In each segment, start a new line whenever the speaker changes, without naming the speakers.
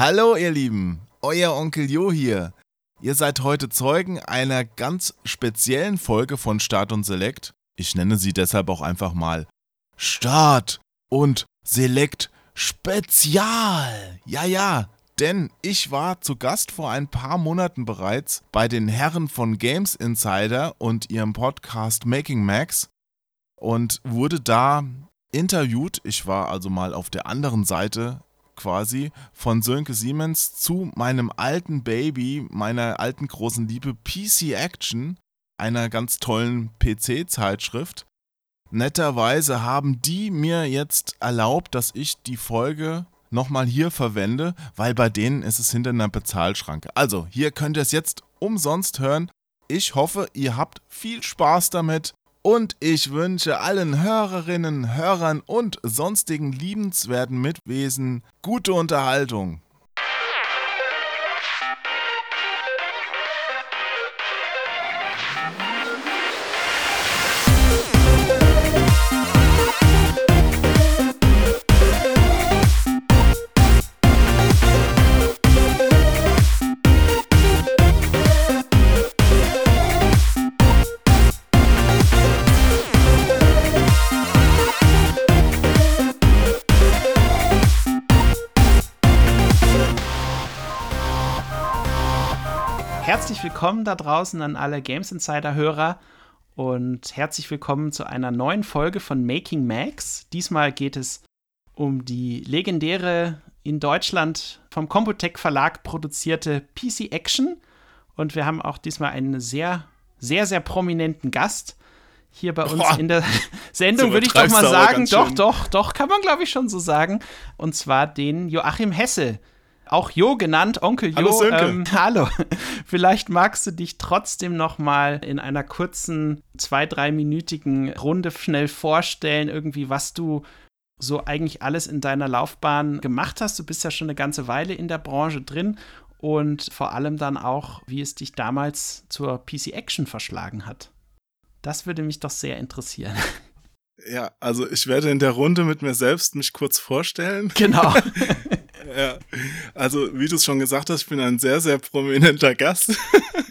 Hallo ihr Lieben, euer Onkel Jo hier. Ihr seid heute Zeugen einer ganz speziellen Folge von Start und Select. Ich nenne sie deshalb auch einfach mal Start und Select Spezial. Ja, ja, denn ich war zu Gast vor ein paar Monaten bereits bei den Herren von Games Insider und ihrem Podcast Making Max und wurde da interviewt. Ich war also mal auf der anderen Seite quasi von Sönke Siemens zu meinem alten Baby, meiner alten großen Liebe PC Action, einer ganz tollen PC-Zeitschrift. Netterweise haben die mir jetzt erlaubt, dass ich die Folge nochmal hier verwende, weil bei denen ist es hinter einer Bezahlschranke. Also, hier könnt ihr es jetzt umsonst hören. Ich hoffe, ihr habt viel Spaß damit und ich wünsche allen Hörerinnen, Hörern und sonstigen liebenswerten Mitwesen gute Unterhaltung.
Willkommen da draußen an alle Games Insider-Hörer und herzlich willkommen zu einer neuen Folge von Making Max. Diesmal geht es um die legendäre in Deutschland vom Computec Verlag produzierte PC Action und wir haben auch diesmal einen sehr, sehr, sehr prominenten Gast hier bei uns Boah, in der Sendung, würde ich doch mal sagen. Doch, doch, doch, kann man glaube ich schon so sagen. Und zwar den Joachim Hesse auch Jo genannt, Onkel Jo.
Hallo, Sönke. Ähm,
hallo. Vielleicht magst du dich trotzdem noch mal in einer kurzen, zwei, dreiminütigen Runde schnell vorstellen, irgendwie, was du so eigentlich alles in deiner Laufbahn gemacht hast. Du bist ja schon eine ganze Weile in der Branche drin und vor allem dann auch, wie es dich damals zur PC Action verschlagen hat. Das würde mich doch sehr interessieren.
Ja, also ich werde in der Runde mit mir selbst mich kurz vorstellen.
Genau.
ja. Also, wie du es schon gesagt hast, ich bin ein sehr, sehr prominenter Gast.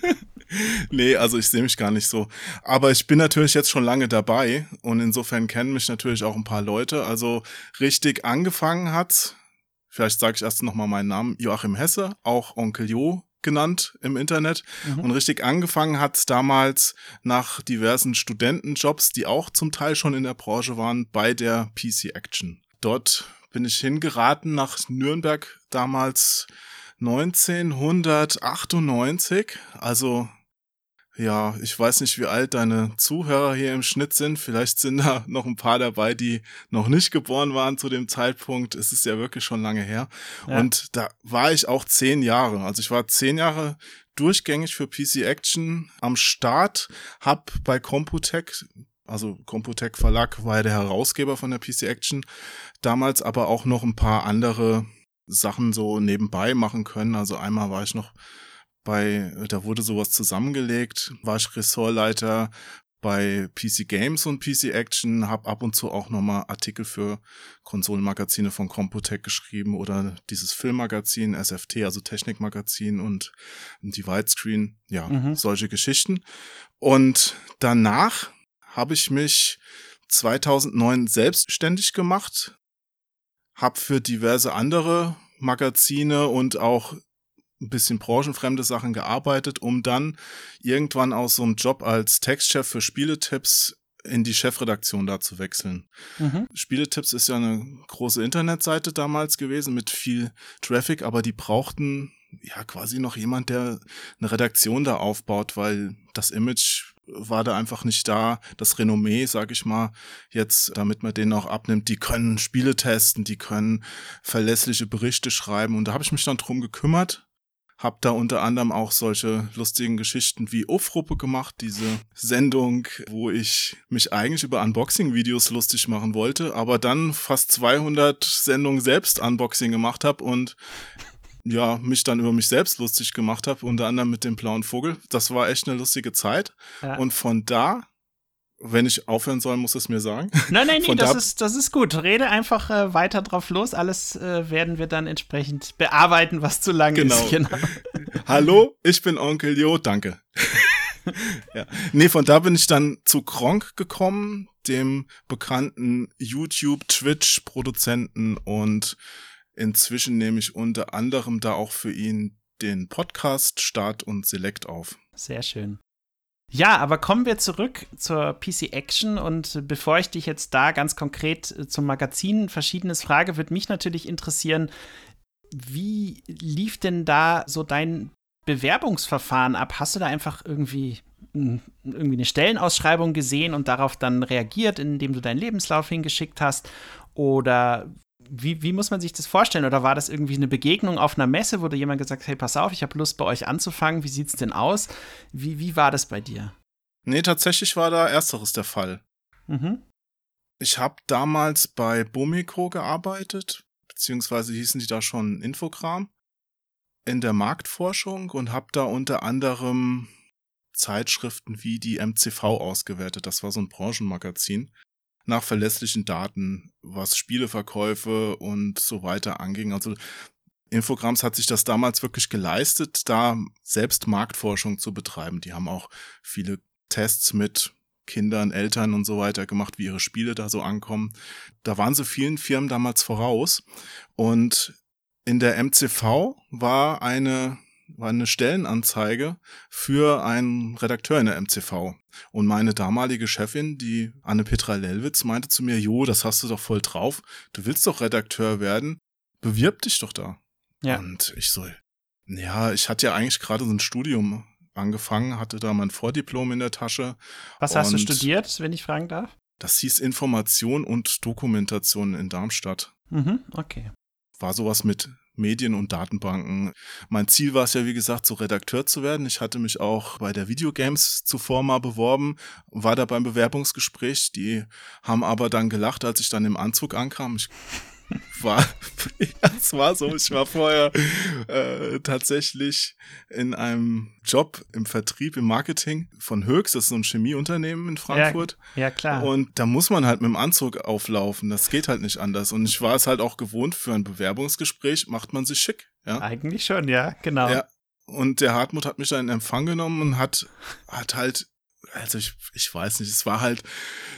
nee, also ich sehe mich gar nicht so. Aber ich bin natürlich jetzt schon lange dabei und insofern kennen mich natürlich auch ein paar Leute. Also richtig angefangen hat, vielleicht sage ich erst nochmal meinen Namen, Joachim Hesse, auch Onkel Jo genannt im Internet. Mhm. Und richtig angefangen hat damals nach diversen Studentenjobs, die auch zum Teil schon in der Branche waren, bei der PC Action. Dort bin ich hingeraten nach Nürnberg damals 1998. Also ja, ich weiß nicht, wie alt deine Zuhörer hier im Schnitt sind. Vielleicht sind da noch ein paar dabei, die noch nicht geboren waren zu dem Zeitpunkt. Es ist ja wirklich schon lange her. Ja. Und da war ich auch zehn Jahre. Also ich war zehn Jahre durchgängig für PC Action am Start, hab bei Computec also Computec Verlag war ja der Herausgeber von der PC Action, damals aber auch noch ein paar andere Sachen so nebenbei machen können. Also einmal war ich noch bei, da wurde sowas zusammengelegt, war ich Ressortleiter bei PC Games und PC Action, habe ab und zu auch nochmal Artikel für Konsolenmagazine von Computec geschrieben oder dieses Filmmagazin SFT, also Technikmagazin und die Widescreen, ja, mhm. solche Geschichten. Und danach habe ich mich 2009 selbstständig gemacht, habe für diverse andere Magazine und auch ein bisschen branchenfremde Sachen gearbeitet, um dann irgendwann aus so einem Job als Textchef für Spieletipps in die Chefredaktion da zu wechseln. Mhm. Spieletipps ist ja eine große Internetseite damals gewesen mit viel Traffic, aber die brauchten ja quasi noch jemand, der eine Redaktion da aufbaut, weil das Image war da einfach nicht da. Das Renommee, sag ich mal, jetzt, damit man denen auch abnimmt, die können Spiele testen, die können verlässliche Berichte schreiben. Und da habe ich mich dann drum gekümmert. Hab da unter anderem auch solche lustigen Geschichten wie Ufruppe gemacht, diese Sendung, wo ich mich eigentlich über Unboxing-Videos lustig machen wollte, aber dann fast 200 Sendungen selbst Unboxing gemacht habe und ja, mich dann über mich selbst lustig gemacht habe, unter anderem mit dem blauen Vogel. Das war echt eine lustige Zeit. Ja. Und von da Wenn ich aufhören soll, muss es mir sagen.
Nein, nein, nein, das, da ist, das ist gut. Rede einfach äh, weiter drauf los. Alles äh, werden wir dann entsprechend bearbeiten, was zu lang
genau.
ist. Genau.
Hallo, ich bin Onkel Jo, danke. ja. Nee, von da bin ich dann zu Kronk gekommen, dem bekannten YouTube, Twitch-Produzenten und inzwischen nehme ich unter anderem da auch für ihn den Podcast Start und Select auf.
Sehr schön. Ja, aber kommen wir zurück zur PC Action und bevor ich dich jetzt da ganz konkret zum Magazin verschiedenes frage, würde mich natürlich interessieren, wie lief denn da so dein Bewerbungsverfahren ab? Hast du da einfach irgendwie, irgendwie eine Stellenausschreibung gesehen und darauf dann reagiert, indem du deinen Lebenslauf hingeschickt hast? Oder wie, wie muss man sich das vorstellen? Oder war das irgendwie eine Begegnung auf einer Messe, wo dir jemand gesagt hat, hey, pass auf, ich habe Lust bei euch anzufangen, wie sieht's denn aus? Wie, wie war das bei dir?
Nee, tatsächlich war da ersteres der Fall. Mhm. Ich habe damals bei Bomiko gearbeitet, beziehungsweise hießen die da schon Infogramm in der Marktforschung und habe da unter anderem Zeitschriften wie die MCV ausgewertet. Das war so ein Branchenmagazin nach verlässlichen Daten, was Spieleverkäufe und so weiter anging. Also Infograms hat sich das damals wirklich geleistet, da selbst Marktforschung zu betreiben. Die haben auch viele Tests mit Kindern, Eltern und so weiter gemacht, wie ihre Spiele da so ankommen. Da waren sie vielen Firmen damals voraus. Und in der MCV war eine war eine Stellenanzeige für einen Redakteur in der MCV. Und meine damalige Chefin, die Anne-Petra Lellwitz, meinte zu mir, Jo, das hast du doch voll drauf. Du willst doch Redakteur werden. Bewirb dich doch da. Ja. Und ich so, ja, ich hatte ja eigentlich gerade so ein Studium angefangen, hatte da mein Vordiplom in der Tasche.
Was hast du studiert, wenn ich fragen darf?
Das hieß Information und Dokumentation in Darmstadt.
Mhm, okay.
War sowas mit Medien und Datenbanken. Mein Ziel war es ja, wie gesagt, so Redakteur zu werden. Ich hatte mich auch bei der Videogames zuvor mal beworben, war da beim Bewerbungsgespräch. Die haben aber dann gelacht, als ich dann im Anzug ankam. Ich war, es war so. Ich war vorher äh, tatsächlich in einem Job im Vertrieb, im Marketing von Höchst, das ist so ein Chemieunternehmen in Frankfurt.
Ja, ja, klar.
Und da muss man halt mit dem Anzug auflaufen. Das geht halt nicht anders. Und ich war es halt auch gewohnt, für ein Bewerbungsgespräch macht man sich schick. Ja?
Eigentlich schon, ja, genau.
Ja. Und der Hartmut hat mich da in Empfang genommen und hat, hat halt also ich, ich weiß nicht, es war halt,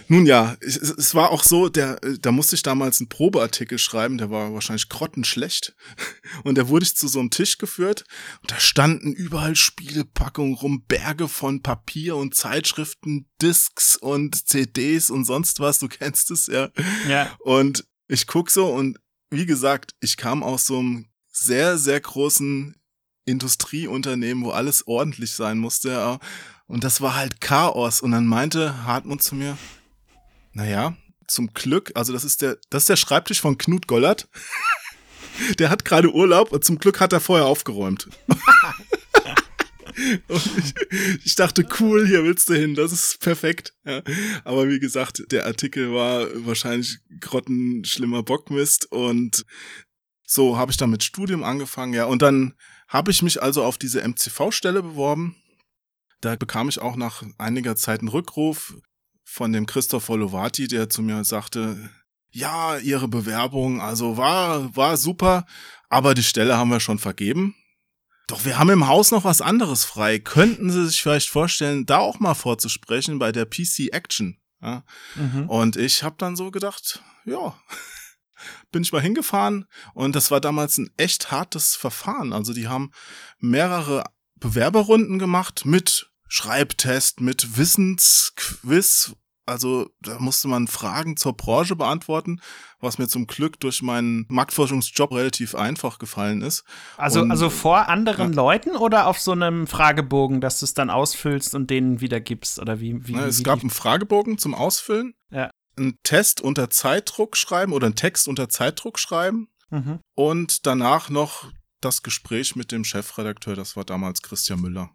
nun ja, es, es war auch so, der, da musste ich damals einen Probeartikel schreiben, der war wahrscheinlich grottenschlecht. Und da wurde ich zu so einem Tisch geführt und da standen überall Spielepackungen rum, Berge von Papier und Zeitschriften, Discs und CDs und sonst was, du kennst es ja.
Ja.
Und ich guck so und wie gesagt, ich kam aus so einem sehr, sehr großen Industrieunternehmen, wo alles ordentlich sein musste. Und das war halt Chaos. Und dann meinte Hartmut zu mir, naja, zum Glück, also das ist der, das ist der Schreibtisch von Knut Gollert. der hat gerade Urlaub und zum Glück hat er vorher aufgeräumt. ich, ich, dachte, cool, hier willst du hin, das ist perfekt. Ja. Aber wie gesagt, der Artikel war wahrscheinlich grottenschlimmer Bockmist und so habe ich dann mit Studium angefangen, ja. Und dann habe ich mich also auf diese MCV-Stelle beworben da bekam ich auch nach einiger Zeit einen Rückruf von dem Christopher Lovati, der zu mir sagte, ja, Ihre Bewerbung, also war, war super, aber die Stelle haben wir schon vergeben. Doch wir haben im Haus noch was anderes frei. Könnten Sie sich vielleicht vorstellen, da auch mal vorzusprechen bei der PC Action? Ja? Mhm. Und ich habe dann so gedacht, ja, bin ich mal hingefahren und das war damals ein echt hartes Verfahren. Also die haben mehrere Bewerberrunden gemacht mit Schreibtest mit Wissensquiz. Also da musste man Fragen zur Branche beantworten, was mir zum Glück durch meinen Marktforschungsjob relativ einfach gefallen ist.
Also, und, also vor anderen ja. Leuten oder auf so einem Fragebogen, dass du es dann ausfüllst und denen wiedergibst? Oder wie? wie,
Na, es
wie
gab einen Fragebogen zum Ausfüllen.
Ja.
Einen Test unter Zeitdruck schreiben oder einen Text unter Zeitdruck schreiben. Mhm. Und danach noch das Gespräch mit dem Chefredakteur, das war damals Christian Müller.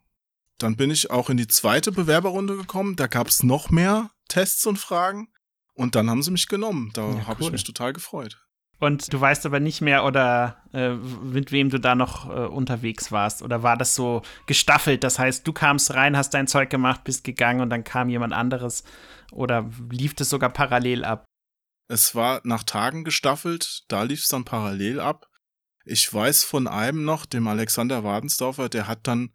Dann bin ich auch in die zweite Bewerberrunde gekommen. Da gab es noch mehr Tests und Fragen. Und dann haben sie mich genommen. Da ja, habe cool. ich mich total gefreut.
Und du weißt aber nicht mehr, oder äh, mit wem du da noch äh, unterwegs warst. Oder war das so gestaffelt? Das heißt, du kamst rein, hast dein Zeug gemacht, bist gegangen und dann kam jemand anderes Oder lief das sogar parallel ab?
Es war nach Tagen gestaffelt, da lief es dann parallel ab. Ich weiß von einem noch, dem Alexander Wadensdorfer, der hat dann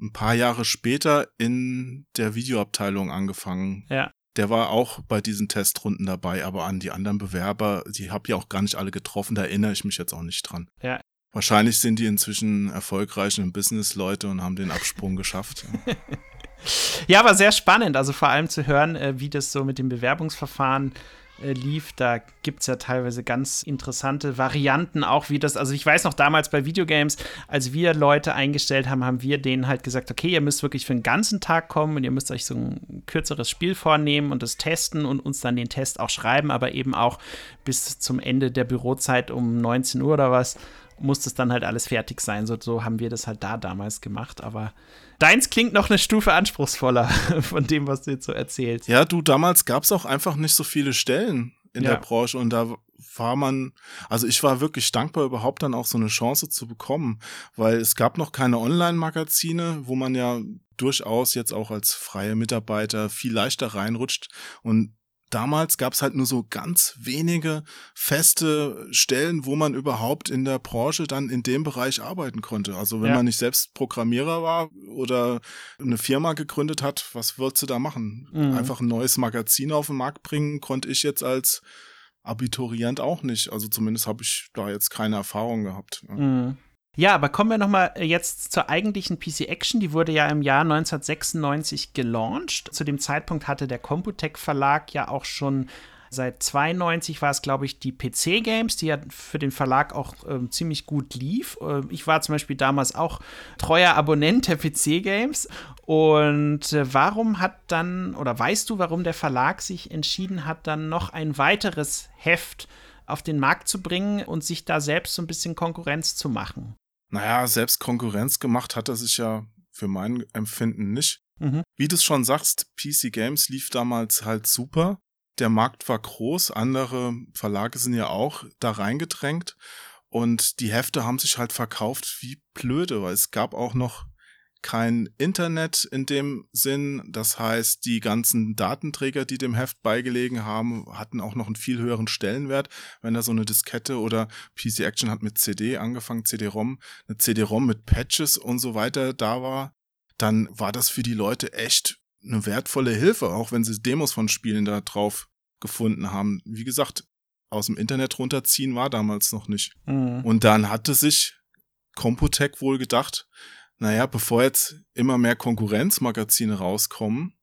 ein paar Jahre später in der Videoabteilung angefangen.
Ja.
Der war auch bei diesen Testrunden dabei, aber an die anderen Bewerber, die habe ich auch gar nicht alle getroffen, da erinnere ich mich jetzt auch nicht dran.
Ja.
Wahrscheinlich sind die inzwischen erfolgreich im Business Leute und haben den Absprung geschafft.
ja, aber sehr spannend, also vor allem zu hören, äh, wie das so mit dem Bewerbungsverfahren äh, lief. Da gibt es ja teilweise ganz interessante Varianten, auch wie das, also ich weiß noch damals bei Videogames, als wir Leute eingestellt haben, haben wir denen halt gesagt, okay, ihr müsst wirklich für einen ganzen Tag kommen und ihr müsst euch so ein kürzeres Spiel vornehmen und das testen und uns dann den Test auch schreiben, aber eben auch bis zum Ende der Bürozeit um 19 Uhr oder was muss das dann halt alles fertig sein. So, so haben wir das halt da damals gemacht. Aber deins klingt noch eine Stufe anspruchsvoller von dem, was du jetzt so erzählst.
Ja, du, damals gab es auch einfach nicht so viele Stellen in ja. der Branche und da war man, also ich war wirklich dankbar, überhaupt dann auch so eine Chance zu bekommen, weil es gab noch keine Online-Magazine, wo man ja durchaus jetzt auch als freie Mitarbeiter viel leichter reinrutscht und damals gab es halt nur so ganz wenige feste Stellen, wo man überhaupt in der Branche dann in dem Bereich arbeiten konnte. Also wenn ja. man nicht selbst Programmierer war oder eine Firma gegründet hat, was würdest du da machen? Mhm. Einfach ein neues Magazin auf den Markt bringen, konnte ich jetzt als Abiturient auch nicht. Also zumindest habe ich da jetzt keine Erfahrung gehabt.
Mhm. Ja, aber kommen wir noch mal äh, jetzt zur eigentlichen PC Action. Die wurde ja im Jahr 1996 gelauncht. Zu dem Zeitpunkt hatte der Computec Verlag ja auch schon Seit 92 war es, glaube ich, die PC Games, die ja für den Verlag auch ähm, ziemlich gut lief. Äh, ich war zum Beispiel damals auch treuer Abonnent der PC Games. Und äh, warum hat dann, oder weißt du, warum der Verlag sich entschieden hat, dann noch ein weiteres Heft auf den Markt zu bringen und sich da selbst so ein bisschen Konkurrenz zu machen?
Naja, selbst Konkurrenz gemacht hat er sich ja für mein Empfinden nicht. Mhm. Wie du es schon sagst, PC Games lief damals halt super. Der Markt war groß, andere Verlage sind ja auch da reingedrängt und die Hefte haben sich halt verkauft wie blöde, weil es gab auch noch kein Internet in dem Sinn. Das heißt, die ganzen Datenträger, die dem Heft beigelegen haben, hatten auch noch einen viel höheren Stellenwert. Wenn da so eine Diskette oder PC Action hat mit CD angefangen, CD-ROM, eine CD-ROM mit Patches und so weiter da war, dann war das für die Leute echt eine wertvolle Hilfe, auch wenn sie Demos von Spielen da drauf gefunden haben. Wie gesagt, aus dem Internet runterziehen war damals noch nicht. Mhm. Und dann hatte sich Computec wohl gedacht, naja, bevor jetzt immer mehr Konkurrenzmagazine rauskommen,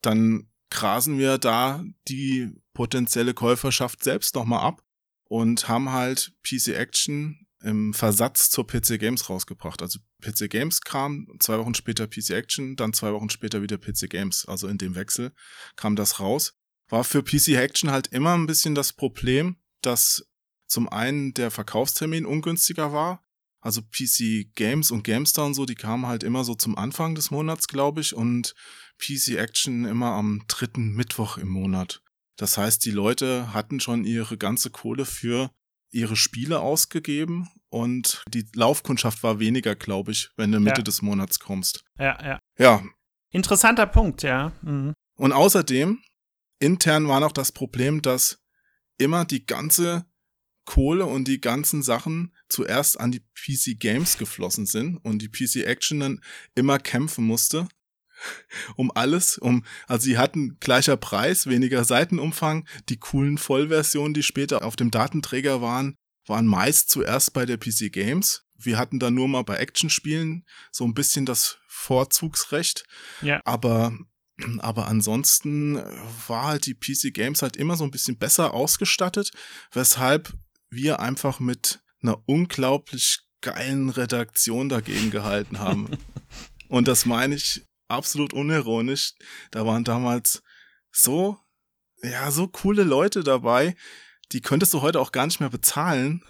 dann grasen wir da die potenzielle Käuferschaft selbst nochmal ab und haben halt PC Action im Versatz zur PC Games rausgebracht. Also PC Games kam, zwei Wochen später PC Action, dann zwei Wochen später wieder PC Games. Also in dem Wechsel kam das raus. War für PC Action halt immer ein bisschen das Problem, dass zum einen der Verkaufstermin ungünstiger war also PC Games und GameStar und so, die kamen halt immer so zum Anfang des Monats, glaube ich, und PC Action immer am dritten Mittwoch im Monat. Das heißt, die Leute hatten schon ihre ganze Kohle für ihre Spiele ausgegeben und die Laufkundschaft war weniger, glaube ich, wenn du Mitte ja. des Monats kommst.
Ja, ja.
Ja.
Interessanter Punkt, ja. Mhm.
Und außerdem, intern war noch das Problem, dass immer die ganze Kohle und die ganzen Sachen zuerst an die PC Games geflossen sind und die PC Action dann immer kämpfen musste. Um alles, um, also sie hatten gleicher Preis, weniger Seitenumfang. Die coolen Vollversionen, die später auf dem Datenträger waren, waren meist zuerst bei der PC Games. Wir hatten da nur mal bei Action-Spielen so ein bisschen das Vorzugsrecht.
Ja.
Aber aber ansonsten war halt die PC Games halt immer so ein bisschen besser ausgestattet, weshalb wir einfach mit einer unglaublich geilen Redaktion dagegen gehalten haben. Und das meine ich absolut unironisch. Da waren damals so, ja, so coole Leute dabei, die könntest du heute auch gar nicht mehr bezahlen.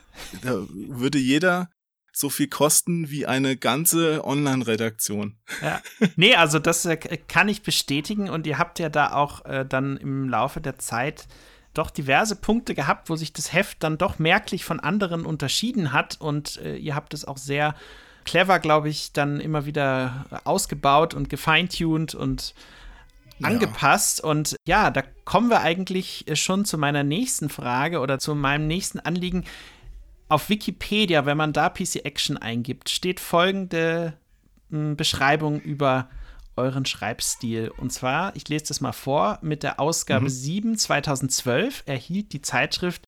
Da würde jeder so viel kosten wie eine ganze Online-Redaktion.
Ja. Nee, also das äh, kann ich bestätigen und ihr habt ja da auch äh, dann im Laufe der Zeit doch diverse Punkte gehabt, wo sich das Heft dann doch merklich von anderen unterschieden hat und äh, ihr habt es auch sehr clever, glaube ich, dann immer wieder ausgebaut und gefeintuned und angepasst. Ja. Und ja, da kommen wir eigentlich schon zu meiner nächsten Frage oder zu meinem nächsten Anliegen. Auf Wikipedia, wenn man da PC Action eingibt, steht folgende hm, Beschreibung über euren Schreibstil. Und zwar, ich lese das mal vor, mit der Ausgabe mhm. 7 2012 erhielt die Zeitschrift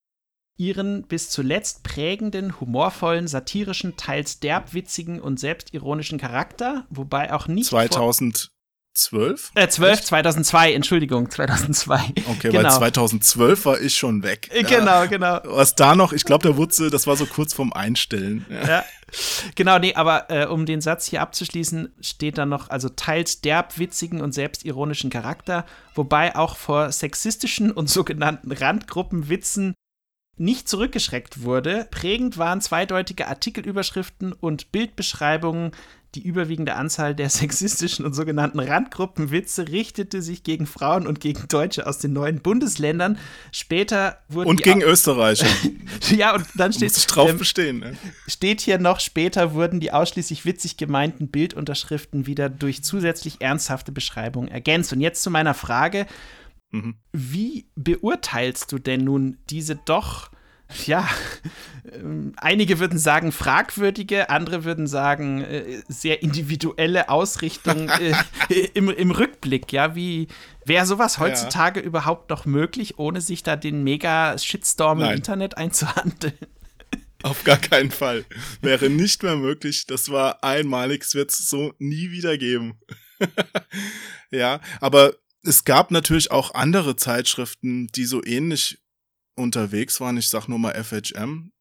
ihren bis zuletzt prägenden, humorvollen, satirischen, teils derbwitzigen und selbstironischen Charakter, wobei auch nicht
2000 12?
Äh, 12, 2002, Entschuldigung, 2002.
Okay, genau. weil 2012 war ich schon weg.
Äh, genau, ja. genau.
Was da noch, ich glaube, der Wutze, das war so kurz vorm Einstellen.
Ja, ja. Genau, nee, aber äh, um den Satz hier abzuschließen, steht da noch, also teils derb, witzigen und selbstironischen Charakter, wobei auch vor sexistischen und sogenannten Randgruppenwitzen nicht zurückgeschreckt wurde. Prägend waren zweideutige Artikelüberschriften und Bildbeschreibungen, die überwiegende Anzahl der sexistischen und sogenannten Randgruppenwitze richtete sich gegen Frauen und gegen Deutsche aus den neuen Bundesländern. Später wurden
und gegen Österreicher.
ja, und dann steht
drauf ähm, bestehen. Ne?
Steht hier noch später wurden die ausschließlich witzig gemeinten Bildunterschriften wieder durch zusätzlich ernsthafte Beschreibungen ergänzt. Und jetzt zu meiner Frage: mhm. Wie beurteilst du denn nun diese doch ja, ähm, einige würden sagen fragwürdige, andere würden sagen äh, sehr individuelle Ausrichtung äh, im, im Rückblick. Ja, wie wäre sowas heutzutage ja. überhaupt noch möglich, ohne sich da den mega Shitstorm Nein. im Internet einzuhandeln?
Auf gar keinen Fall. Wäre nicht mehr möglich. Das war einmalig. Es wird es so nie wieder geben. ja, aber es gab natürlich auch andere Zeitschriften, die so ähnlich unterwegs waren. Ich sag nur mal FHM.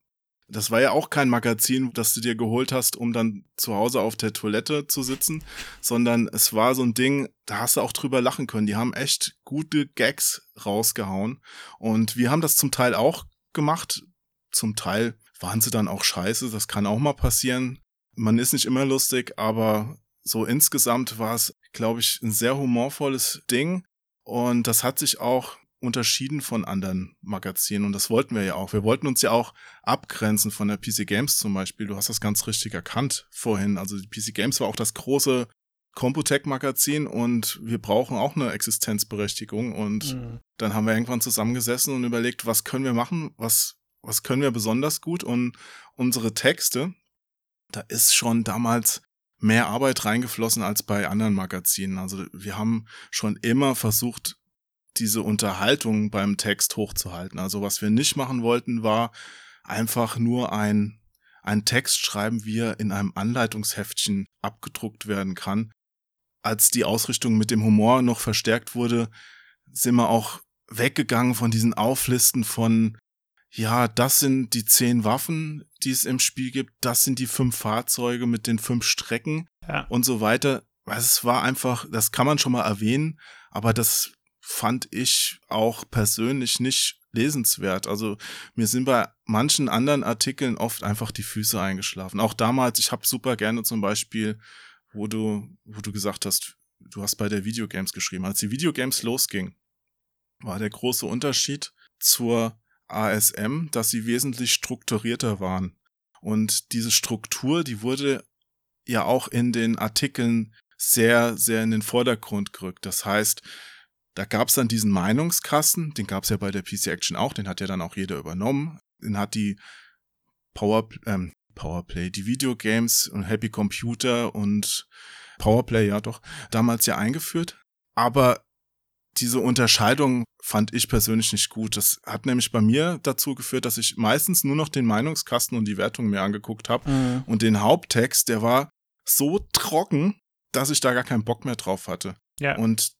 Das war ja auch kein Magazin, das du dir geholt hast, um dann zu Hause auf der Toilette zu sitzen, sondern es war so ein Ding, da hast du auch drüber lachen können. Die haben echt gute Gags rausgehauen. Und wir haben das zum Teil auch gemacht. Zum Teil waren sie dann auch scheiße. Das kann auch mal passieren. Man ist nicht immer lustig, aber so insgesamt war es, glaube ich, ein sehr humorvolles Ding. Und das hat sich auch unterschieden von anderen Magazinen und das wollten wir ja auch. Wir wollten uns ja auch abgrenzen von der PC Games zum Beispiel. Du hast das ganz richtig erkannt vorhin. Also die PC Games war auch das große Computec-Magazin und wir brauchen auch eine Existenzberechtigung und mhm. dann haben wir irgendwann zusammengesessen und überlegt, was können wir machen, was, was können wir besonders gut und unsere Texte, da ist schon damals mehr Arbeit reingeflossen als bei anderen Magazinen. Also wir haben schon immer versucht, diese Unterhaltung beim Text hochzuhalten. Also was wir nicht machen wollten, war einfach nur ein, ein Text schreiben, wie er in einem Anleitungsheftchen abgedruckt werden kann. Als die Ausrichtung mit dem Humor noch verstärkt wurde, sind wir auch weggegangen von diesen Auflisten von, ja, das sind die zehn Waffen, die es im Spiel gibt, das sind die fünf Fahrzeuge mit den fünf Strecken ja. und so weiter. Es war einfach, das kann man schon mal erwähnen, aber das fand ich auch persönlich nicht lesenswert. Also mir sind bei manchen anderen Artikeln oft einfach die Füße eingeschlafen. Auch damals, ich habe super gerne zum Beispiel, wo du, wo du gesagt hast, du hast bei der Videogames geschrieben. Als die Videogames losging, war der große Unterschied zur ASM, dass sie wesentlich strukturierter waren. Und diese Struktur, die wurde ja auch in den Artikeln sehr, sehr in den Vordergrund gerückt. Das heißt, da gab es dann diesen Meinungskasten, den gab es ja bei der PC Action auch, den hat ja dann auch jeder übernommen. Den hat die Power, ähm, Powerplay, die Videogames und Happy Computer und Powerplay, ja doch, damals ja eingeführt. Aber diese Unterscheidung fand ich persönlich nicht gut. Das hat nämlich bei mir dazu geführt, dass ich meistens nur noch den Meinungskasten und die Wertung mir angeguckt habe. Mhm. Und den Haupttext, der war so trocken, dass ich da gar keinen Bock mehr drauf hatte. Ja. Und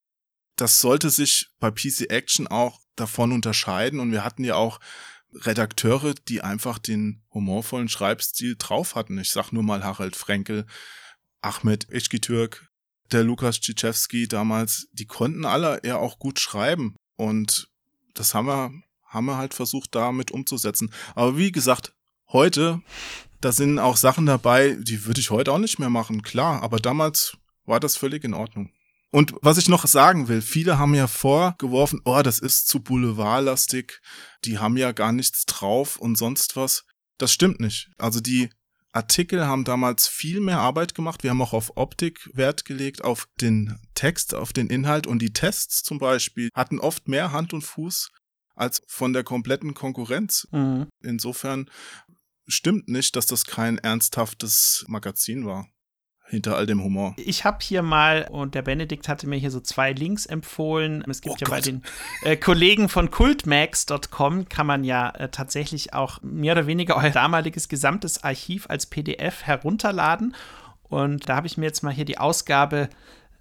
das sollte sich bei PC Action auch davon unterscheiden. Und wir hatten ja auch Redakteure, die einfach den humorvollen Schreibstil drauf hatten. Ich sag nur mal Harald Frenkel, Ahmed Eschkitürk, der Lukas Czichewski damals, die konnten alle ja auch gut schreiben. Und das haben wir, haben wir halt versucht, damit umzusetzen. Aber wie gesagt, heute, da sind auch Sachen dabei, die würde ich heute auch nicht mehr machen, klar. Aber damals war das völlig in Ordnung. Und was ich noch sagen will, viele haben ja vorgeworfen, oh, das ist zu boulevardlastig, die haben ja gar nichts drauf und sonst was. Das stimmt nicht. Also die Artikel haben damals viel mehr Arbeit gemacht. Wir haben auch auf Optik Wert gelegt, auf den Text, auf den Inhalt und die Tests zum Beispiel hatten oft mehr Hand und Fuß als von der kompletten Konkurrenz. Mhm. Insofern stimmt nicht, dass das kein ernsthaftes Magazin war hinter all dem Humor.
Ich habe hier mal, und der Benedikt hatte mir hier so zwei Links empfohlen. Es gibt oh ja Gott. bei den äh, Kollegen von cultmax.com kann man ja äh, tatsächlich auch mehr oder weniger euer damaliges gesamtes Archiv als PDF herunterladen. Und da habe ich mir jetzt mal hier die Ausgabe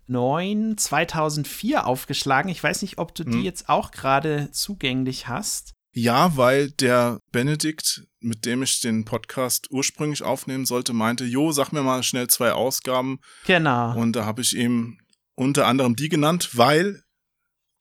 9 2004 aufgeschlagen. Ich weiß nicht, ob du hm. die jetzt auch gerade zugänglich hast.
Ja, weil der Benedikt, mit dem ich den Podcast ursprünglich aufnehmen sollte, meinte, Jo, sag mir mal schnell zwei Ausgaben.
Genau.
Und da habe ich ihm unter anderem die genannt, weil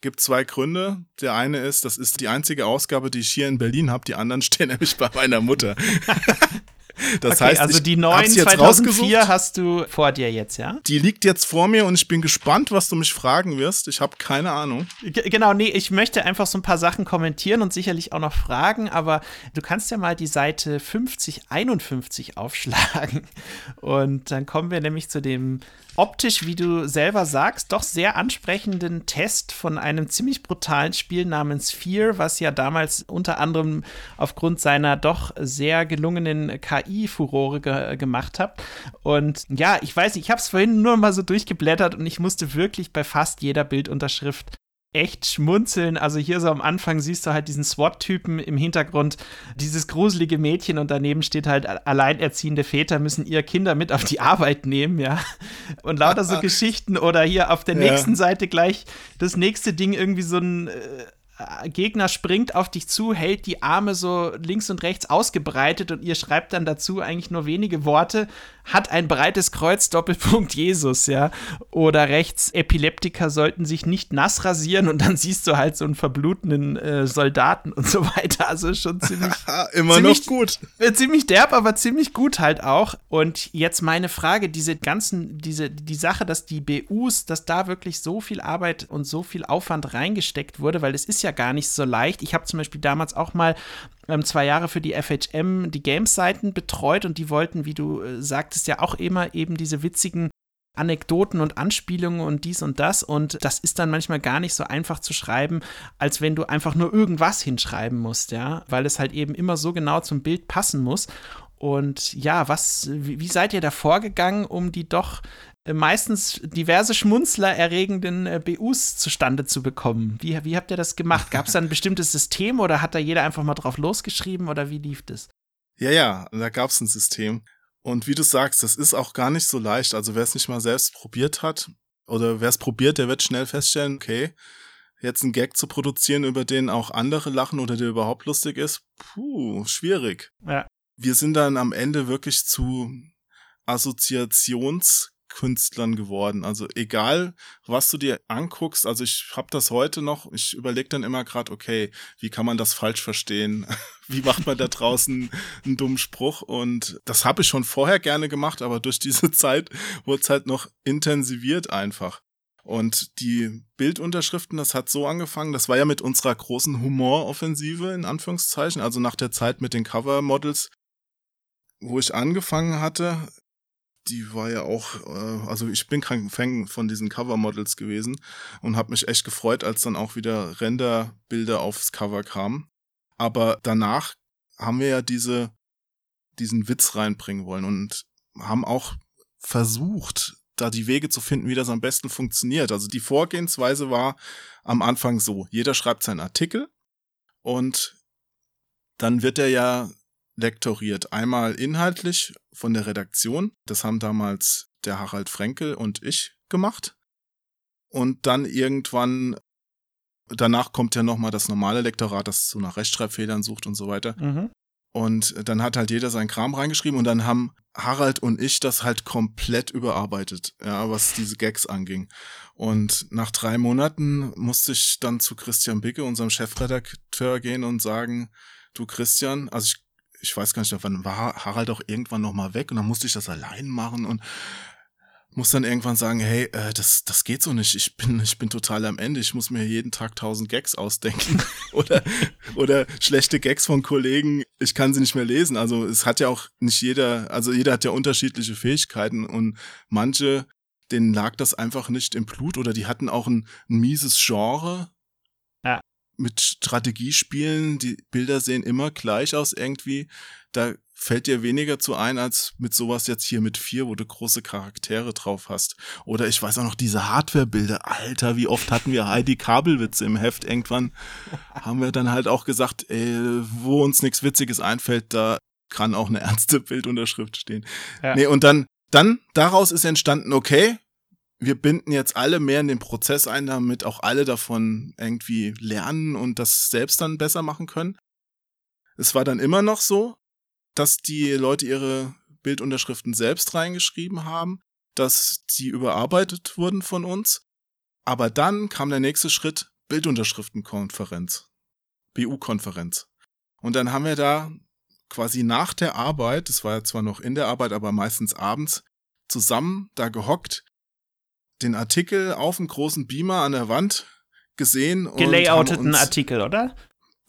gibt zwei Gründe. Der eine ist, das ist die einzige Ausgabe, die ich hier in Berlin habe. Die anderen stehen nämlich bei meiner Mutter.
Das okay, heißt, also die neuen 2004 hast du vor dir jetzt, ja?
Die liegt jetzt vor mir und ich bin gespannt, was du mich fragen wirst. Ich habe keine Ahnung.
G genau, nee, ich möchte einfach so ein paar Sachen kommentieren und sicherlich auch noch fragen, aber du kannst ja mal die Seite 5051 aufschlagen und dann kommen wir nämlich zu dem optisch, wie du selber sagst, doch sehr ansprechenden Test von einem ziemlich brutalen Spiel namens Fear, was ja damals unter anderem aufgrund seiner doch sehr gelungenen KI-Furore ge gemacht hat. Und ja, ich weiß ich habe es vorhin nur mal so durchgeblättert und ich musste wirklich bei fast jeder Bildunterschrift echt schmunzeln. Also hier so am Anfang siehst du halt diesen SWAT-Typen im Hintergrund, dieses gruselige Mädchen und daneben steht halt alleinerziehende Väter müssen ihre Kinder mit auf die Arbeit nehmen, ja. Und lauter so Geschichten oder hier auf der nächsten ja. Seite gleich das nächste Ding irgendwie so ein äh, Gegner springt auf dich zu, hält die Arme so links und rechts ausgebreitet und ihr schreibt dann dazu eigentlich nur wenige Worte, hat ein breites Kreuz, Doppelpunkt Jesus, ja. Oder rechts, Epileptiker sollten sich nicht nass rasieren und dann siehst du halt so einen verblutenden äh, Soldaten und so weiter. Also schon ziemlich.
Immer ziemlich, noch gut.
Äh, ziemlich derb, aber ziemlich gut halt auch. Und jetzt meine Frage: diese ganzen, diese, die Sache, dass die BUs, dass da wirklich so viel Arbeit und so viel Aufwand reingesteckt wurde, weil es ist ja gar nicht so leicht. Ich habe zum Beispiel damals auch mal ähm, zwei Jahre für die FHM die Games-Seiten betreut und die wollten, wie du äh, sagtest, ja auch immer eben diese witzigen Anekdoten und Anspielungen und dies und das. Und das ist dann manchmal gar nicht so einfach zu schreiben, als wenn du einfach nur irgendwas hinschreiben musst, ja, weil es halt eben immer so genau zum Bild passen muss. Und ja, was, wie, wie seid ihr da vorgegangen, um die doch meistens diverse Schmunzler erregenden äh, BUs zustande zu bekommen. Wie, wie habt ihr das gemacht? Gab es da ein bestimmtes System oder hat da jeder einfach mal drauf losgeschrieben oder wie lief das?
Ja, ja, da gab es ein System. Und wie du sagst, das ist auch gar nicht so leicht. Also wer es nicht mal selbst probiert hat oder wer es probiert, der wird schnell feststellen, okay, jetzt einen Gag zu produzieren, über den auch andere lachen oder der überhaupt lustig ist, puh, schwierig.
Ja.
Wir sind dann am Ende wirklich zu Assoziations Künstlern geworden. Also egal, was du dir anguckst, also ich habe das heute noch, ich überlege dann immer gerade, okay, wie kann man das falsch verstehen? wie macht man da draußen einen dummen Spruch? Und das habe ich schon vorher gerne gemacht, aber durch diese Zeit wurde es halt noch intensiviert einfach. Und die Bildunterschriften, das hat so angefangen, das war ja mit unserer großen Humoroffensive in Anführungszeichen, also nach der Zeit mit den Cover-Models, wo ich angefangen hatte, die war ja auch, äh, also ich bin kein Fan von diesen Cover-Models gewesen und habe mich echt gefreut, als dann auch wieder Renderbilder aufs Cover kamen. Aber danach haben wir ja diese, diesen Witz reinbringen wollen und haben auch versucht, da die Wege zu finden, wie das am besten funktioniert. Also die Vorgehensweise war am Anfang so, jeder schreibt seinen Artikel und dann wird er ja lektoriert. Einmal inhaltlich von der Redaktion. Das haben damals der Harald Frenkel und ich gemacht. Und dann irgendwann, danach kommt ja nochmal das normale Lektorat, das so nach Rechtschreibfehlern sucht und so weiter. Mhm. Und dann hat halt jeder seinen Kram reingeschrieben und dann haben Harald und ich das halt komplett überarbeitet, ja, was diese Gags anging. Und nach drei Monaten musste ich dann zu Christian Bicke, unserem Chefredakteur, gehen und sagen, du Christian, also ich ich weiß gar nicht, wann war Harald auch irgendwann noch mal weg und dann musste ich das allein machen und muss dann irgendwann sagen, hey, äh, das, das geht so nicht. Ich bin, ich bin total am Ende. Ich muss mir jeden Tag tausend Gags ausdenken oder, oder schlechte Gags von Kollegen. Ich kann sie nicht mehr lesen. Also es hat ja auch nicht jeder, also jeder hat ja unterschiedliche Fähigkeiten und manche, denen lag das einfach nicht im Blut oder die hatten auch ein, ein mieses Genre. Mit Strategiespielen, die Bilder sehen immer gleich aus irgendwie. Da fällt dir weniger zu ein als mit sowas jetzt hier mit vier, wo du große Charaktere drauf hast. Oder ich weiß auch noch diese Hardware-Bilder. Alter, wie oft hatten wir Heidi Kabelwitze im Heft? Irgendwann haben wir dann halt auch gesagt, ey, wo uns nichts Witziges einfällt, da kann auch eine ernste Bildunterschrift stehen. Ja. Nee, und dann, dann daraus ist entstanden, okay, wir binden jetzt alle mehr in den Prozess ein, damit auch alle davon irgendwie lernen und das selbst dann besser machen können. Es war dann immer noch so, dass die Leute ihre Bildunterschriften selbst reingeschrieben haben, dass sie überarbeitet wurden von uns. Aber dann kam der nächste Schritt, Bildunterschriftenkonferenz. BU-Konferenz. Und dann haben wir da quasi nach der Arbeit, das war ja zwar noch in der Arbeit, aber meistens abends, zusammen da gehockt, den Artikel auf dem großen Beamer an der Wand gesehen.
Gelayouteten Artikel, oder?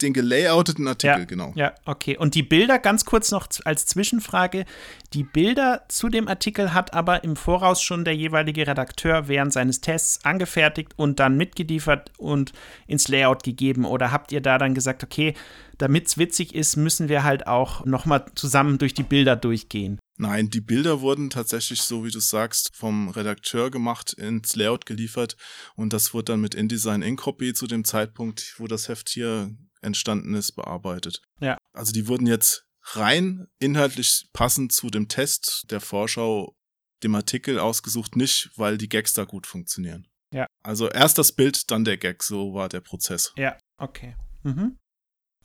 den gelayouteten Artikel,
ja,
genau.
Ja, okay. Und die Bilder, ganz kurz noch als Zwischenfrage, die Bilder zu dem Artikel hat aber im Voraus schon der jeweilige Redakteur während seines Tests angefertigt und dann mitgeliefert und ins Layout gegeben. Oder habt ihr da dann gesagt, okay, damit es witzig ist, müssen wir halt auch nochmal zusammen durch die Bilder durchgehen?
Nein, die Bilder wurden tatsächlich, so wie du sagst, vom Redakteur gemacht, ins Layout geliefert und das wurde dann mit InDesign in Copy zu dem Zeitpunkt, wo das Heft hier entstanden ist, bearbeitet.
Ja.
Also die wurden jetzt rein inhaltlich passend zu dem Test der Vorschau, dem Artikel ausgesucht, nicht, weil die Gags da gut funktionieren.
Ja.
Also erst das Bild, dann der Gag, so war der Prozess.
Ja, okay. Mhm.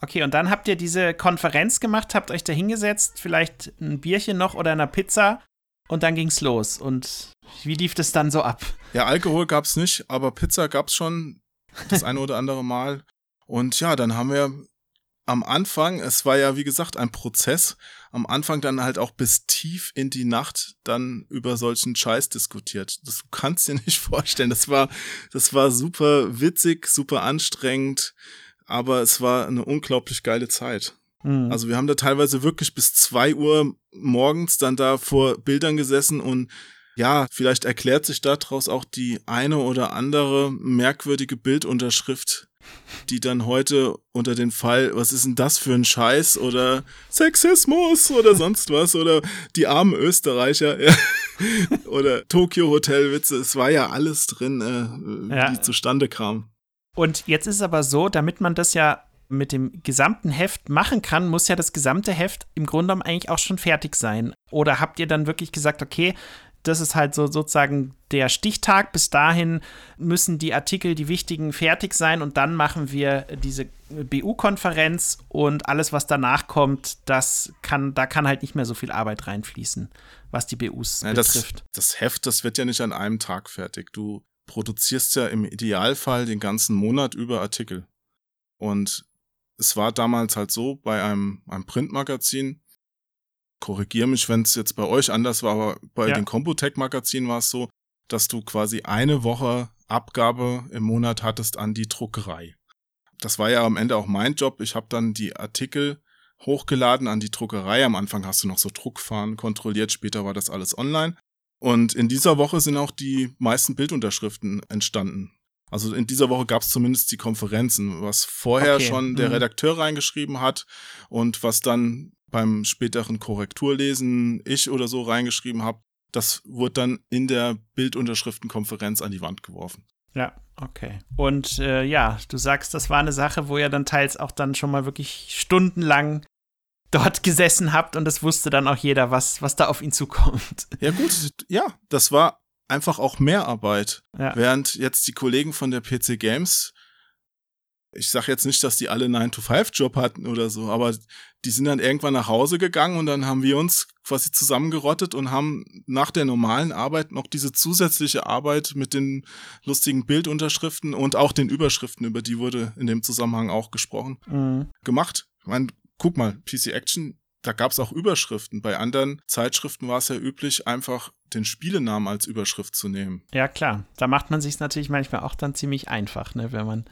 Okay, und dann habt ihr diese Konferenz gemacht, habt euch da hingesetzt, vielleicht ein Bierchen noch oder eine Pizza und dann ging's los. Und wie lief das dann so ab?
Ja, Alkohol gab's nicht, aber Pizza gab's schon das eine oder andere Mal. Und ja, dann haben wir am Anfang, es war ja wie gesagt ein Prozess, am Anfang dann halt auch bis tief in die Nacht dann über solchen Scheiß diskutiert. Das du kannst dir nicht vorstellen. Das war, das war super witzig, super anstrengend, aber es war eine unglaublich geile Zeit. Mhm. Also wir haben da teilweise wirklich bis zwei Uhr morgens dann da vor Bildern gesessen und ja, vielleicht erklärt sich daraus auch die eine oder andere merkwürdige Bildunterschrift, die dann heute unter den Fall, was ist denn das für ein Scheiß oder Sexismus oder sonst was oder die armen Österreicher ja. oder Tokyo Hotelwitze, es war ja alles drin, äh, ja. die zustande kam.
Und jetzt ist es aber so, damit man das ja mit dem gesamten Heft machen kann, muss ja das gesamte Heft im Grunde genommen eigentlich auch schon fertig sein. Oder habt ihr dann wirklich gesagt, okay, das ist halt so sozusagen der Stichtag. Bis dahin müssen die Artikel, die wichtigen, fertig sein und dann machen wir diese BU-Konferenz und alles, was danach kommt, das kann, da kann halt nicht mehr so viel Arbeit reinfließen, was die BUs ja, betrifft.
Das, das Heft, das wird ja nicht an einem Tag fertig. Du produzierst ja im Idealfall den ganzen Monat über Artikel. Und es war damals halt so bei einem, einem Printmagazin, korrigiere mich, wenn es jetzt bei euch anders war, aber bei ja. den Computech-Magazinen war es so, dass du quasi eine Woche Abgabe im Monat hattest an die Druckerei. Das war ja am Ende auch mein Job. Ich habe dann die Artikel hochgeladen an die Druckerei. Am Anfang hast du noch so Druckfahren kontrolliert, später war das alles online. Und in dieser Woche sind auch die meisten Bildunterschriften entstanden. Also in dieser Woche gab es zumindest die Konferenzen, was vorher okay. schon der mhm. Redakteur reingeschrieben hat und was dann beim späteren Korrekturlesen ich oder so reingeschrieben habe, das wurde dann in der Bildunterschriftenkonferenz an die Wand geworfen.
Ja, okay. Und äh, ja, du sagst, das war eine Sache, wo ihr dann teils auch dann schon mal wirklich stundenlang dort gesessen habt und das wusste dann auch jeder, was, was da auf ihn zukommt.
Ja, gut, ja, das war einfach auch Mehrarbeit. Ja. Während jetzt die Kollegen von der PC Games ich sag jetzt nicht, dass die alle 9-to-5-Job hatten oder so, aber die sind dann irgendwann nach Hause gegangen und dann haben wir uns quasi zusammengerottet und haben nach der normalen Arbeit noch diese zusätzliche Arbeit mit den lustigen Bildunterschriften und auch den Überschriften, über die wurde in dem Zusammenhang auch gesprochen, mhm. gemacht. Ich meine, guck mal, PC Action, da gab es auch Überschriften. Bei anderen Zeitschriften war es ja üblich, einfach den Spielenamen als Überschrift zu nehmen.
Ja, klar. Da macht man sich natürlich manchmal auch dann ziemlich einfach, ne, wenn man.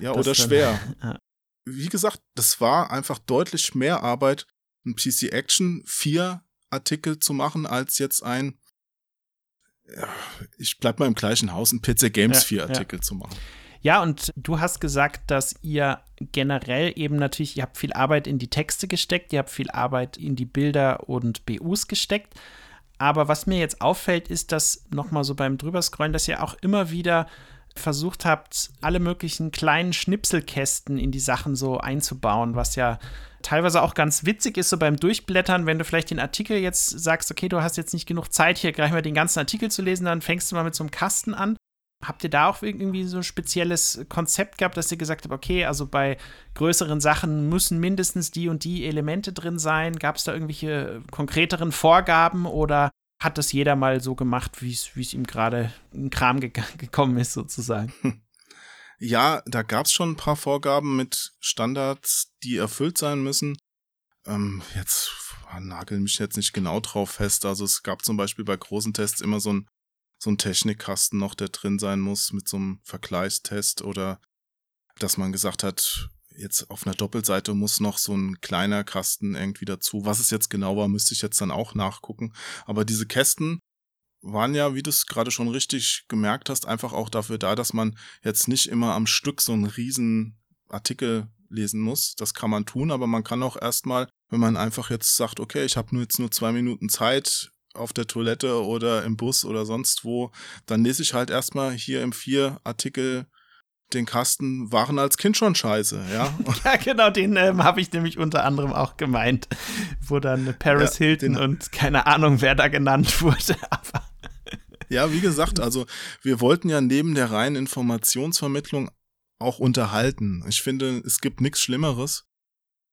Ja, oder schwer. ja. Wie gesagt, das war einfach deutlich mehr Arbeit, ein PC Action 4 Artikel zu machen, als jetzt ein, ja, ich bleib mal im gleichen Haus, ein PC Games ja, 4 Artikel zu machen.
Ja, und du hast gesagt, dass ihr generell eben natürlich, ihr habt viel Arbeit in die Texte gesteckt, ihr habt viel Arbeit in die Bilder und BUs gesteckt. Aber was mir jetzt auffällt, ist, dass nochmal so beim Drüberscrollen, dass ihr auch immer wieder versucht habt, alle möglichen kleinen Schnipselkästen in die Sachen so einzubauen, was ja teilweise auch ganz witzig ist, so beim Durchblättern, wenn du vielleicht den Artikel jetzt sagst, okay, du hast jetzt nicht genug Zeit, hier gleich mal den ganzen Artikel zu lesen, dann fängst du mal mit so einem Kasten an Habt ihr da auch irgendwie so ein spezielles Konzept gehabt, dass ihr gesagt habt, okay, also bei größeren Sachen müssen mindestens die und die Elemente drin sein? Gab es da irgendwelche konkreteren Vorgaben oder hat das jeder mal so gemacht, wie es ihm gerade in Kram ge gekommen ist, sozusagen?
Ja, da gab es schon ein paar Vorgaben mit Standards, die erfüllt sein müssen. Ähm, jetzt nageln mich jetzt nicht genau drauf fest. Also es gab zum Beispiel bei großen Tests immer so ein so ein Technikkasten noch, der drin sein muss mit so einem Vergleichstest oder dass man gesagt hat, jetzt auf einer Doppelseite muss noch so ein kleiner Kasten irgendwie dazu. Was es jetzt genau war, müsste ich jetzt dann auch nachgucken. Aber diese Kästen waren ja, wie du es gerade schon richtig gemerkt hast, einfach auch dafür da, dass man jetzt nicht immer am Stück so einen riesen Artikel lesen muss. Das kann man tun, aber man kann auch erstmal, wenn man einfach jetzt sagt, okay, ich habe nur jetzt nur zwei Minuten Zeit, auf der Toilette oder im Bus oder sonst wo, dann lese ich halt erstmal hier im vier Artikel den Kasten waren als Kind schon scheiße, ja.
ja, genau, den ähm, habe ich nämlich unter anderem auch gemeint, wo dann Paris ja, Hilton und keine Ahnung, wer da genannt wurde, aber.
Ja, wie gesagt, also wir wollten ja neben der reinen Informationsvermittlung auch unterhalten. Ich finde, es gibt nichts Schlimmeres,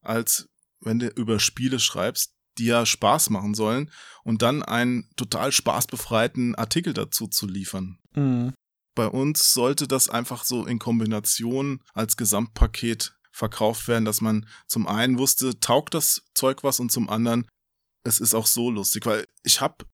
als wenn du über Spiele schreibst, die ja Spaß machen sollen und dann einen total spaßbefreiten Artikel dazu zu liefern. Mhm. Bei uns sollte das einfach so in Kombination als Gesamtpaket verkauft werden, dass man zum einen wusste, taugt das Zeug was und zum anderen, es ist auch so lustig, weil ich habe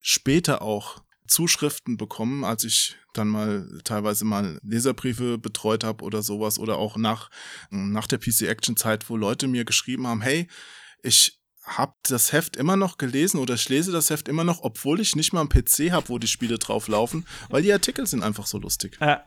später auch Zuschriften bekommen, als ich dann mal teilweise mal Leserbriefe betreut habe oder sowas oder auch nach, nach der PC Action Zeit, wo Leute mir geschrieben haben, hey, ich habe das Heft immer noch gelesen oder ich lese das Heft immer noch, obwohl ich nicht mal einen PC habe, wo die Spiele drauf laufen, weil die Artikel sind einfach so lustig.
Ja.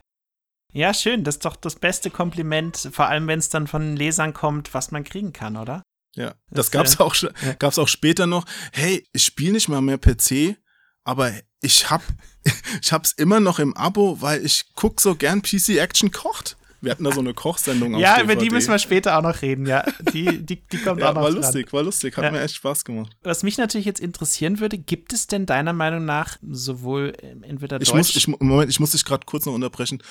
ja, schön. Das ist doch das beste Kompliment, vor allem wenn es dann von Lesern kommt, was man kriegen kann, oder?
Ja, das, das gab's äh, auch, ja. gab's auch später noch. Hey, ich spiele nicht mal mehr PC, aber ich hab, ich hab's immer noch im Abo, weil ich guck so gern PC Action kocht. Wir hatten da so eine Kochsendung
auf Ja, DVD. über die müssen wir später auch noch reden, ja. Die, die, die kommt ja, auch noch
War lustig, dran. war lustig, hat ja. mir echt Spaß gemacht.
Was mich natürlich jetzt interessieren würde, gibt es denn deiner Meinung nach sowohl ähm, entweder
ich Deutsch... Muss, ich, Moment, ich muss dich gerade kurz noch unterbrechen.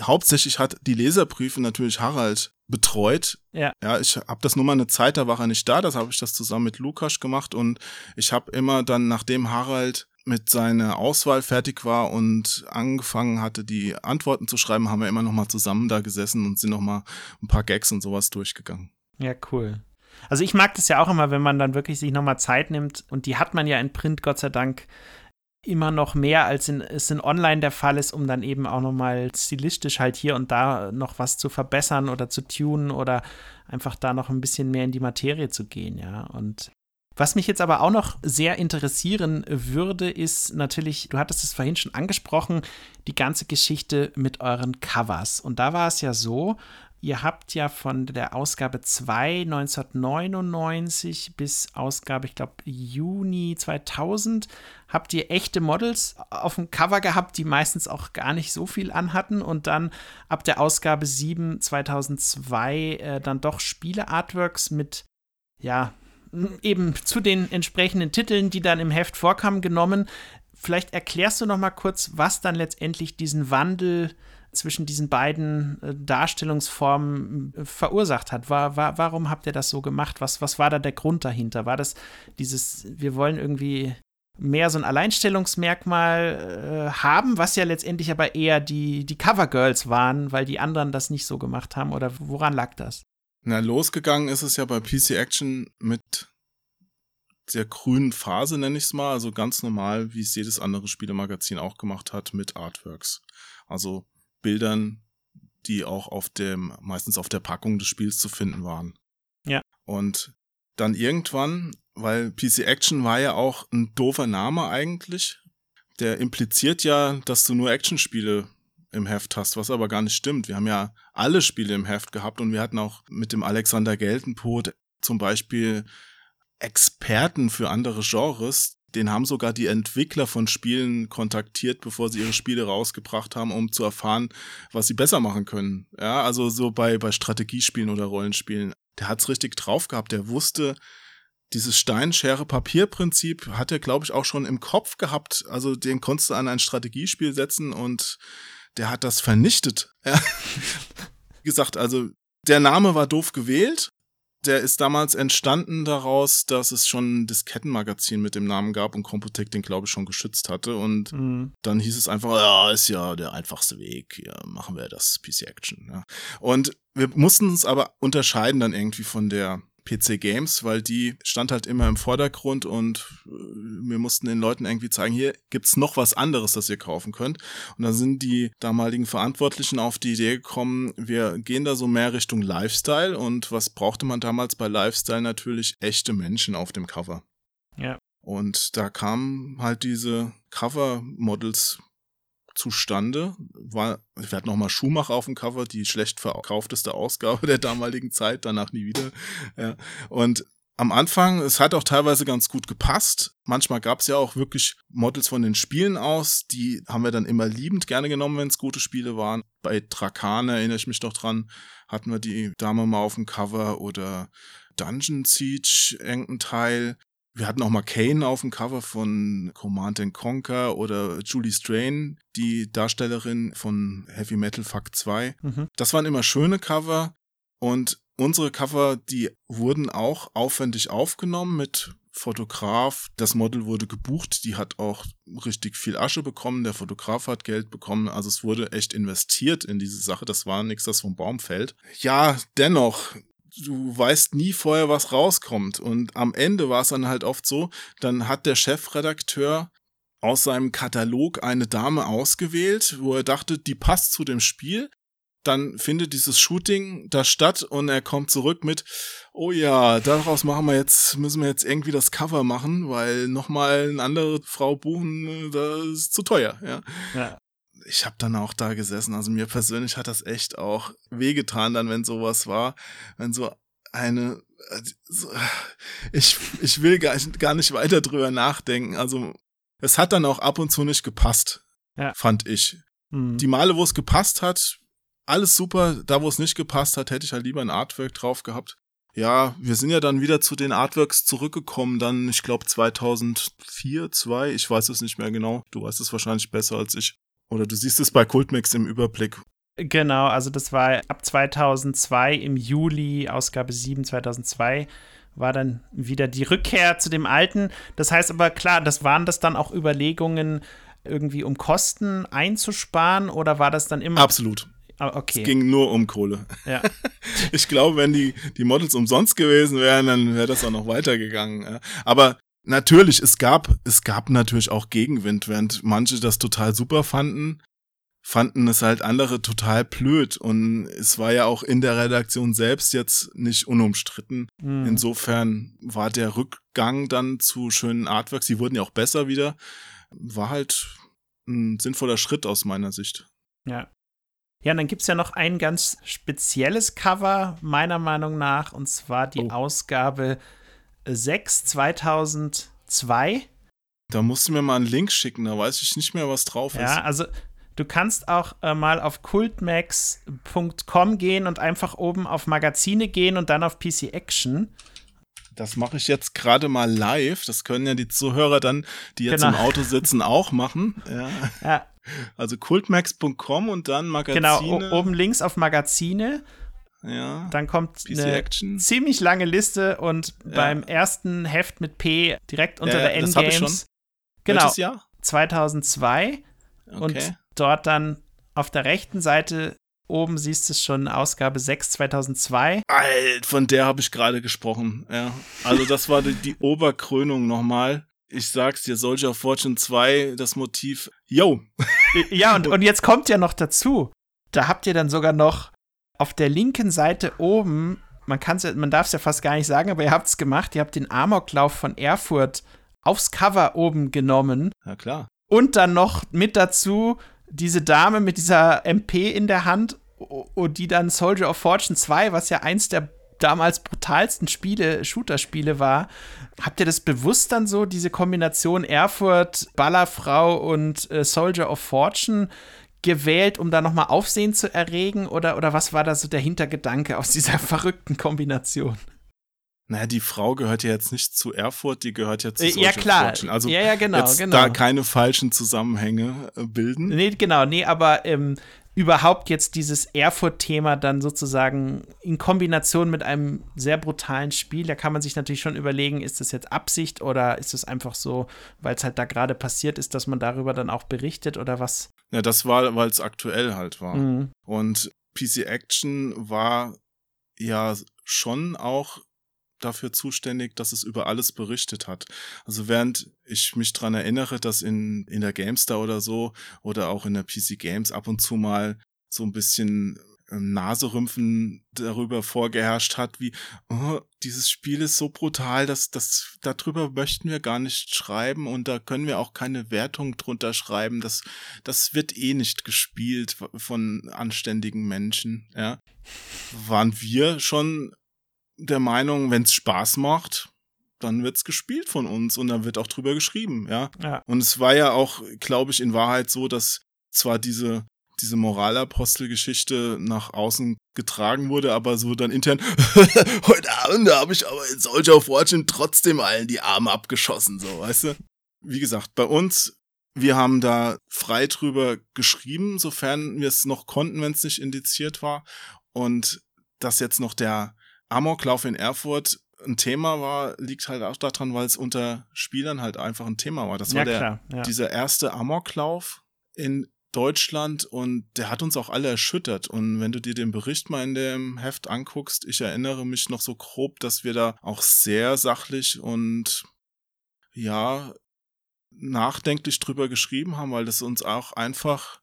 Hauptsächlich hat die Leserbriefe natürlich Harald betreut. Ja. Ja, ich habe das nur mal eine Zeit, da war er nicht da, das habe ich das zusammen mit Lukas gemacht und ich habe immer dann, nachdem Harald mit seiner Auswahl fertig war und angefangen hatte, die Antworten zu schreiben, haben wir immer noch mal zusammen da gesessen und sind noch mal ein paar Gags und sowas durchgegangen.
Ja, cool. Also ich mag das ja auch immer, wenn man dann wirklich sich noch mal Zeit nimmt und die hat man ja in Print, Gott sei Dank, immer noch mehr, als in, es in Online der Fall ist, um dann eben auch noch mal stilistisch halt hier und da noch was zu verbessern oder zu tunen oder einfach da noch ein bisschen mehr in die Materie zu gehen, ja. Und was mich jetzt aber auch noch sehr interessieren würde, ist natürlich, du hattest es vorhin schon angesprochen, die ganze Geschichte mit euren Covers. Und da war es ja so, ihr habt ja von der Ausgabe 2 1999 bis Ausgabe, ich glaube, Juni 2000, habt ihr echte Models auf dem Cover gehabt, die meistens auch gar nicht so viel anhatten. Und dann ab der Ausgabe 7 2002 äh, dann doch Spiele-Artworks mit ja, eben zu den entsprechenden Titeln, die dann im Heft vorkamen, genommen. Vielleicht erklärst du noch mal kurz, was dann letztendlich diesen Wandel zwischen diesen beiden äh, Darstellungsformen äh, verursacht hat. War, war, warum habt ihr das so gemacht? Was, was war da der Grund dahinter? War das dieses, wir wollen irgendwie mehr so ein Alleinstellungsmerkmal äh, haben, was ja letztendlich aber eher die, die Covergirls waren, weil die anderen das nicht so gemacht haben? Oder woran lag das?
Na, losgegangen ist es ja bei PC Action mit der grünen Phase, nenne ich es mal, also ganz normal, wie es jedes andere Spielemagazin auch gemacht hat, mit Artworks. Also Bildern, die auch auf dem, meistens auf der Packung des Spiels zu finden waren.
Ja.
Und dann irgendwann, weil PC Action war ja auch ein doofer Name eigentlich, der impliziert ja, dass du nur Actionspiele im Heft hast, was aber gar nicht stimmt. Wir haben ja alle Spiele im Heft gehabt und wir hatten auch mit dem Alexander Geltenpot zum Beispiel Experten für andere Genres. Den haben sogar die Entwickler von Spielen kontaktiert, bevor sie ihre Spiele rausgebracht haben, um zu erfahren, was sie besser machen können. Ja, also so bei, bei Strategiespielen oder Rollenspielen. Der hat's richtig drauf gehabt. Der wusste, dieses Steinschere-Papier-Prinzip hat er, glaube ich, auch schon im Kopf gehabt. Also den konntest du an ein Strategiespiel setzen und der hat das vernichtet. Ja. Wie gesagt, also der Name war doof gewählt. Der ist damals entstanden daraus, dass es schon ein Diskettenmagazin mit dem Namen gab und Computec den, glaube ich, schon geschützt hatte. Und mhm. dann hieß es einfach, ja, ist ja der einfachste Weg. Ja, machen wir das PC Action. Ja. Und wir mussten uns aber unterscheiden dann irgendwie von der PC Games, weil die stand halt immer im Vordergrund und äh, wir mussten den Leuten irgendwie zeigen, hier gibt's noch was anderes, das ihr kaufen könnt. Und dann sind die damaligen Verantwortlichen auf die Idee gekommen, wir gehen da so mehr Richtung Lifestyle und was brauchte man damals bei Lifestyle natürlich echte Menschen auf dem Cover.
Ja.
Und da kamen halt diese Cover-Models zustande. War, wir hatten noch mal Schumacher auf dem Cover, die schlecht verkaufteste Ausgabe der damaligen Zeit, danach nie wieder. Ja. Und am Anfang, es hat auch teilweise ganz gut gepasst. Manchmal gab es ja auch wirklich Models von den Spielen aus, die haben wir dann immer liebend gerne genommen, wenn es gute Spiele waren. Bei Trakan erinnere ich mich doch dran, hatten wir die Dame mal auf dem Cover oder Dungeon Siege irgendein Teil. Wir hatten auch mal Kane auf dem Cover von Command Conquer oder Julie Strain, die Darstellerin von Heavy Metal Fuck 2. Mhm. Das waren immer schöne Cover und unsere Cover, die wurden auch aufwendig aufgenommen mit Fotograf. Das Model wurde gebucht, die hat auch richtig viel Asche bekommen, der Fotograf hat Geld bekommen, also es wurde echt investiert in diese Sache, das war nichts, das vom Baum fällt. Ja, dennoch, du weißt nie vorher, was rauskommt. Und am Ende war es dann halt oft so, dann hat der Chefredakteur aus seinem Katalog eine Dame ausgewählt, wo er dachte, die passt zu dem Spiel. Dann findet dieses Shooting da statt und er kommt zurück mit, oh ja, daraus machen wir jetzt, müssen wir jetzt irgendwie das Cover machen, weil nochmal eine andere Frau buchen, das ist zu teuer, ja. ja ich habe dann auch da gesessen. Also mir persönlich hat das echt auch wehgetan, dann wenn sowas war, wenn so eine so, ich ich will gar, gar nicht weiter drüber nachdenken. Also es hat dann auch ab und zu nicht gepasst, ja. fand ich. Mhm. Die Male, wo es gepasst hat, alles super. Da, wo es nicht gepasst hat, hätte ich halt lieber ein Artwork drauf gehabt. Ja, wir sind ja dann wieder zu den Artworks zurückgekommen, dann, ich glaube, 2004, 2, ich weiß es nicht mehr genau. Du weißt es wahrscheinlich besser als ich. Oder du siehst es bei Kultmix im Überblick.
Genau, also das war ab 2002 im Juli, Ausgabe 7 2002 war dann wieder die Rückkehr zu dem alten. Das heißt aber klar, das waren das dann auch Überlegungen irgendwie um Kosten einzusparen oder war das dann immer
Absolut.
Ah, okay.
Es ging nur um Kohle.
Ja.
Ich glaube, wenn die, die Models umsonst gewesen wären, dann wäre das auch noch weitergegangen. Aber natürlich, es gab, es gab natürlich auch Gegenwind, während manche das total super fanden, fanden es halt andere total blöd. Und es war ja auch in der Redaktion selbst jetzt nicht unumstritten. Mhm. Insofern war der Rückgang dann zu schönen Artworks, die wurden ja auch besser wieder, war halt ein sinnvoller Schritt aus meiner Sicht.
Ja. Ja, und dann gibt es ja noch ein ganz spezielles Cover, meiner Meinung nach, und zwar die oh. Ausgabe 6 2002.
Da musst du mir mal einen Link schicken, da weiß ich nicht mehr, was drauf
ist. Ja, also du kannst auch äh, mal auf cultmax.com gehen und einfach oben auf Magazine gehen und dann auf PC Action.
Das mache ich jetzt gerade mal live. Das können ja die Zuhörer dann, die jetzt genau. im Auto sitzen, auch machen. Ja.
ja.
Also cultmax.com und dann Magazine.
Genau, oben links auf Magazine
ja.
Dann kommt PC eine Action. ziemlich lange Liste und ja. beim ersten Heft mit P direkt unter ja, der Endgames. Das habe ich schon. Genau.
Welches Jahr?
2002. Okay. Und dort dann auf der rechten Seite Oben siehst du es schon, Ausgabe 6 2002.
Alt, von der habe ich gerade gesprochen. Ja. Also das war die, die Oberkrönung nochmal. Ich sag's dir, Soldier of Fortune 2, das Motiv, yo.
Ja, und, und jetzt kommt ja noch dazu. Da habt ihr dann sogar noch auf der linken Seite oben, man kann's ja, man darf es ja fast gar nicht sagen, aber ihr habt es gemacht, ihr habt den Amoklauf von Erfurt aufs Cover oben genommen.
Ja, klar.
Und dann noch mit dazu diese Dame mit dieser MP in der Hand, und die dann Soldier of Fortune 2, was ja eins der damals brutalsten Spiele, Shooter-Spiele war. Habt ihr das bewusst dann so, diese Kombination Erfurt, Ballerfrau und äh, Soldier of Fortune gewählt, um da nochmal Aufsehen zu erregen? Oder, oder was war da so der Hintergedanke aus dieser verrückten Kombination?
Naja, die Frau gehört ja jetzt nicht zu Erfurt, die gehört ja zu
Soldier Ja, klar.
Fortune. Also
ja, ja, genau,
jetzt
genau.
da keine falschen Zusammenhänge äh, bilden.
Nee, genau, nee, aber ähm, überhaupt jetzt dieses Erfurt-Thema dann sozusagen in Kombination mit einem sehr brutalen Spiel, da kann man sich natürlich schon überlegen, ist das jetzt Absicht oder ist es einfach so, weil es halt da gerade passiert ist, dass man darüber dann auch berichtet oder was?
Ja, das war, weil es aktuell halt war.
Mhm.
Und PC Action war ja schon auch dafür zuständig, dass es über alles berichtet hat. Also während ich mich dran erinnere, dass in, in der GameStar oder so oder auch in der PC Games ab und zu mal so ein bisschen ähm, Naserümpfen darüber vorgeherrscht hat, wie oh, dieses Spiel ist so brutal, dass das darüber möchten wir gar nicht schreiben und da können wir auch keine Wertung drunter schreiben. Das das wird eh nicht gespielt von anständigen Menschen. Ja, waren wir schon der Meinung, wenn es Spaß macht, dann wird's gespielt von uns und dann wird auch drüber geschrieben, ja?
ja.
Und es war ja auch, glaube ich, in Wahrheit so, dass zwar diese diese Moralapostelgeschichte nach außen getragen wurde, aber so dann intern, heute Abend habe ich aber in Soldier of Fortune trotzdem allen die Arme abgeschossen, so, weißt du? Wie gesagt, bei uns, wir haben da frei drüber geschrieben, sofern wir es noch konnten, wenn es nicht indiziert war. Und dass jetzt noch der Amoklauf in Erfurt ein Thema war, liegt halt auch daran, weil es unter Spielern halt einfach ein Thema war. Das war
Ja,
der,
klar, ja.
dieser erste Amoklauf in Deutschland und der hat uns auch alle erschüttert. Und wenn du dir den Bericht mal in dem Heft anguckst, ich erinnere mich noch so grob, dass wir da auch sehr sachlich und ja, nachdenklich drüber geschrieben haben, weil das uns auch einfach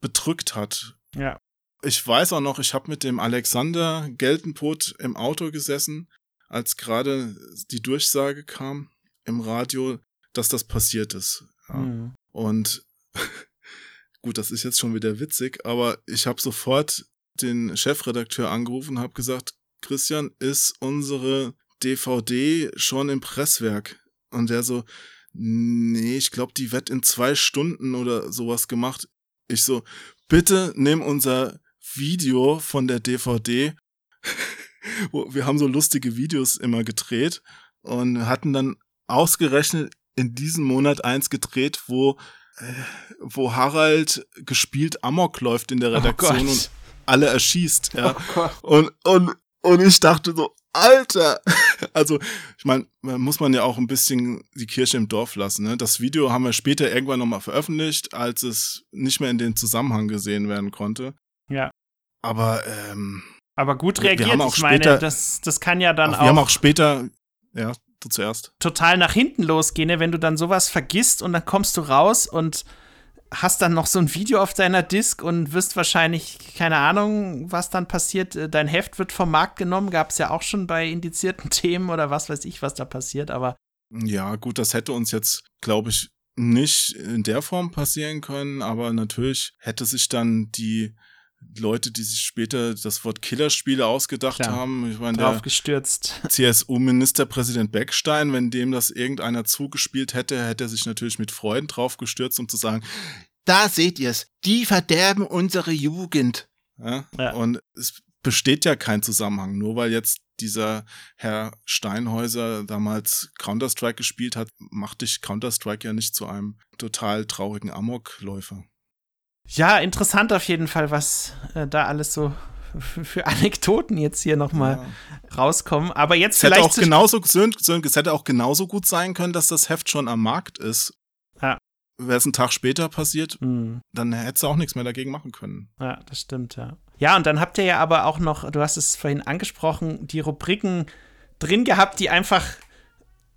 bedrückt hat.
Ja.
Ich weiß auch noch, ich habe mit dem Alexander Geltenpot im Auto gesessen, als gerade die Durchsage kam im Radio, dass das passiert ist. Ja.
Mhm.
Und gut, das ist jetzt schon wieder witzig, aber ich habe sofort den Chefredakteur angerufen und habe gesagt, Christian, ist unsere DVD schon im Presswerk? Und der so, nee, ich glaube, die wird in zwei Stunden oder sowas gemacht. Ich so, bitte nimm unser Video von der DVD. Wir haben so lustige Videos immer gedreht und hatten dann ausgerechnet in diesem Monat eins gedreht, wo äh, wo Harald gespielt Amok läuft in der Redaktion
Oh
und alle erschießt. Ja.
Oh.
Und, und, und ich dachte so, Alter! Also, ich meine, muss man ja auch ein bisschen die Kirche im Dorf lassen. Ne? Das Video haben wir später irgendwann nochmal veröffentlicht, als es nicht mehr in den Zusammenhang gesehen werden konnte.
Ja.
Aber ähm,
Aber gut
Wir- wir
reagiert.
haben auch
ich meine,
später-
das, das kann ja dann
auch, wir haben
auch
auch später, ja, du zuerst.
total nach hinten losgehen, ne? wenn du dann sowas vergisst und dann kommst du raus und hast dann noch so ein Video auf deiner Disk und wirst wahrscheinlich, keine Ahnung, was dann passiert. äh, Dein Heft wird vom Markt genommen, gab es ja auch schon bei indizierten Themen oder was weiß ich, was da passiert, aber
Ja, gut, das hätte uns jetzt, glaube ich, nicht in der Form passieren können, aber natürlich hätte sich dann die Leute, die sich später das Wort Killerspiele ausgedacht
Klar.
haben, ich meine, der
drauf gestürzt.
CSU-Ministerpräsident Beckstein, wenn dem das irgendeiner zugespielt hätte, hätte er sich natürlich mit Freuden drauf gestürzt, um zu sagen, da seht ihr's, die verderben unsere Jugend. Ja?
Ja.
Und es besteht ja kein Zusammenhang, nur weil jetzt dieser Herr Steinhäuser damals Counter-Strike gespielt hat, macht dich Counter-Strike ja nicht zu einem total traurigen Amokläufer.
Ja, interessant auf jeden Fall, was äh, da alles so für Anekdoten jetzt hier nochmal
Ja.
rauskommen. Aber jetzt
Es hätte
vielleicht
auch
zu-
genauso, es hätte auch genauso gut sein können, dass das Heft schon am Markt ist.
Ja.
Wäre es einen Tag später passiert,
Hm.
dann hättest du auch nichts mehr dagegen machen können.
Ja, das stimmt, ja. Ja, und dann habt ihr ja aber auch noch, du hast es vorhin angesprochen, die Rubriken drin gehabt, die einfach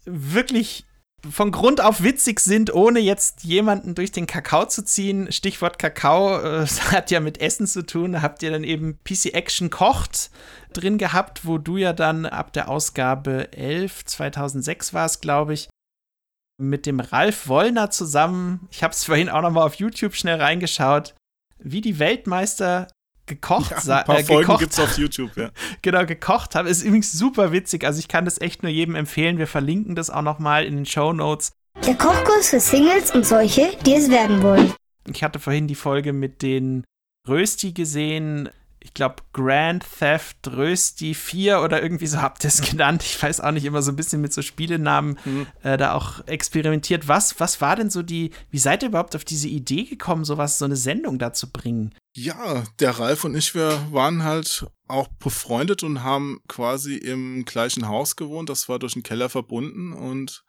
wirklich von Grund auf witzig sind, ohne jetzt jemanden durch den Kakao zu ziehen. Stichwort Kakao äh, hat ja mit Essen zu tun. Habt ihr dann eben PC Action kocht drin gehabt, wo du ja dann ab der Ausgabe 11, 2006 war es, glaube ich, mit dem Ralf Wollner zusammen, ich habe es vorhin auch noch mal auf YouTube schnell reingeschaut, wie die Weltmeister gekocht
ja, Ein paar
äh,
Folgen
gekocht,
gibt's auf YouTube, ja.
genau, gekocht habe. Ist übrigens super witzig. Also ich kann das echt nur jedem empfehlen. Wir verlinken das auch noch mal in den Show Notes.
Der Kochkurs für Singles und solche, die es werden wollen.
Ich hatte vorhin die Folge mit den Rösti gesehen ich glaube, Grand Theft Rösti 4 oder irgendwie so habt ihr es genannt. Ich weiß auch nicht, immer so ein bisschen mit so Spielenamen mhm. äh, da auch experimentiert. Was, was war denn so die, wie seid ihr überhaupt auf diese Idee gekommen, sowas, so eine Sendung da zu bringen?
Ja, der Ralf und ich, wir waren halt auch befreundet und haben quasi im gleichen Haus gewohnt. Das war durch den Keller verbunden und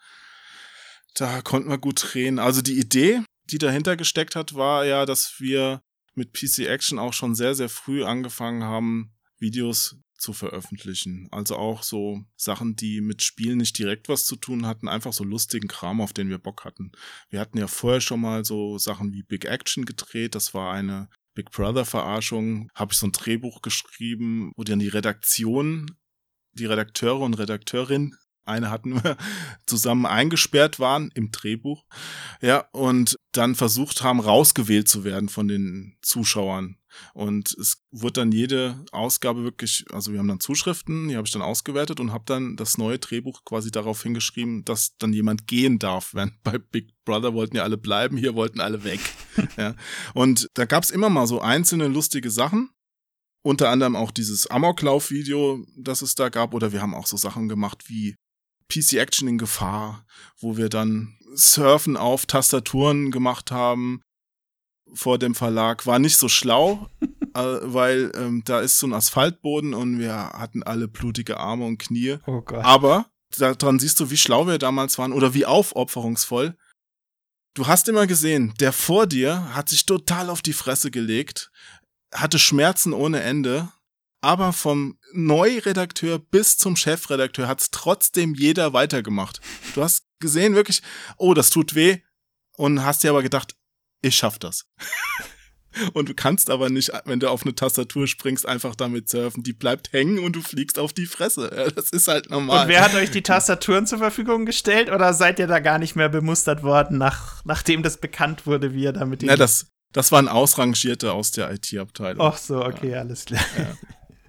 da konnten wir gut drehen. Also die Idee, die dahinter gesteckt hat, war ja, dass wir mit PC Action auch schon sehr, sehr früh angefangen haben, Videos zu veröffentlichen. Also auch so Sachen, die mit Spielen nicht direkt was zu tun hatten, einfach so lustigen Kram, auf den wir Bock hatten. Wir hatten ja vorher schon mal so Sachen wie Big Action gedreht. Das war eine Big Brother Verarschung. Habe ich so ein Drehbuch geschrieben, wo dann die Redaktion, die Redakteure und Redakteurin eine hatten wir zusammen eingesperrt waren im Drehbuch. Ja, und dann versucht haben, rausgewählt zu werden von den Zuschauern. Und es wurde dann jede Ausgabe wirklich, also wir haben dann Zuschriften, die habe ich dann ausgewertet und habe dann das neue Drehbuch quasi darauf hingeschrieben, dass dann jemand gehen darf. Wenn bei Big Brother wollten ja alle bleiben, hier wollten alle weg. ja. Und da gab es immer mal so einzelne lustige Sachen. Unter anderem auch dieses Amoklauf-Video, das es da gab. Oder wir haben auch so Sachen gemacht wie PC Action in Gefahr, wo wir dann Surfen auf Tastaturen gemacht haben vor dem Verlag. War nicht so schlau, äh, weil ähm, da ist so ein Asphaltboden und wir hatten alle blutige Arme und Knie.
Oh Gott.
Aber daran siehst du, wie schlau wir damals waren oder wie aufopferungsvoll. Du hast immer gesehen, der vor dir hat sich total auf die Fresse gelegt, hatte Schmerzen ohne Ende aber vom Neuredakteur bis zum Chefredakteur hat's trotzdem jeder weitergemacht. Du hast gesehen wirklich, oh, das tut weh und hast dir aber gedacht, ich schaff das. und du kannst aber nicht, wenn du auf eine Tastatur springst, einfach damit surfen. Die bleibt hängen und du fliegst auf die Fresse. das ist halt normal.
Und wer hat euch die Tastaturen zur Verfügung gestellt oder seid ihr da gar nicht mehr bemustert worden, nach, nachdem das bekannt wurde, wie ihr damit
Ja, das, das waren Ausrangierte aus der IT-Abteilung.
Ach so, okay, ja. alles klar. Ja.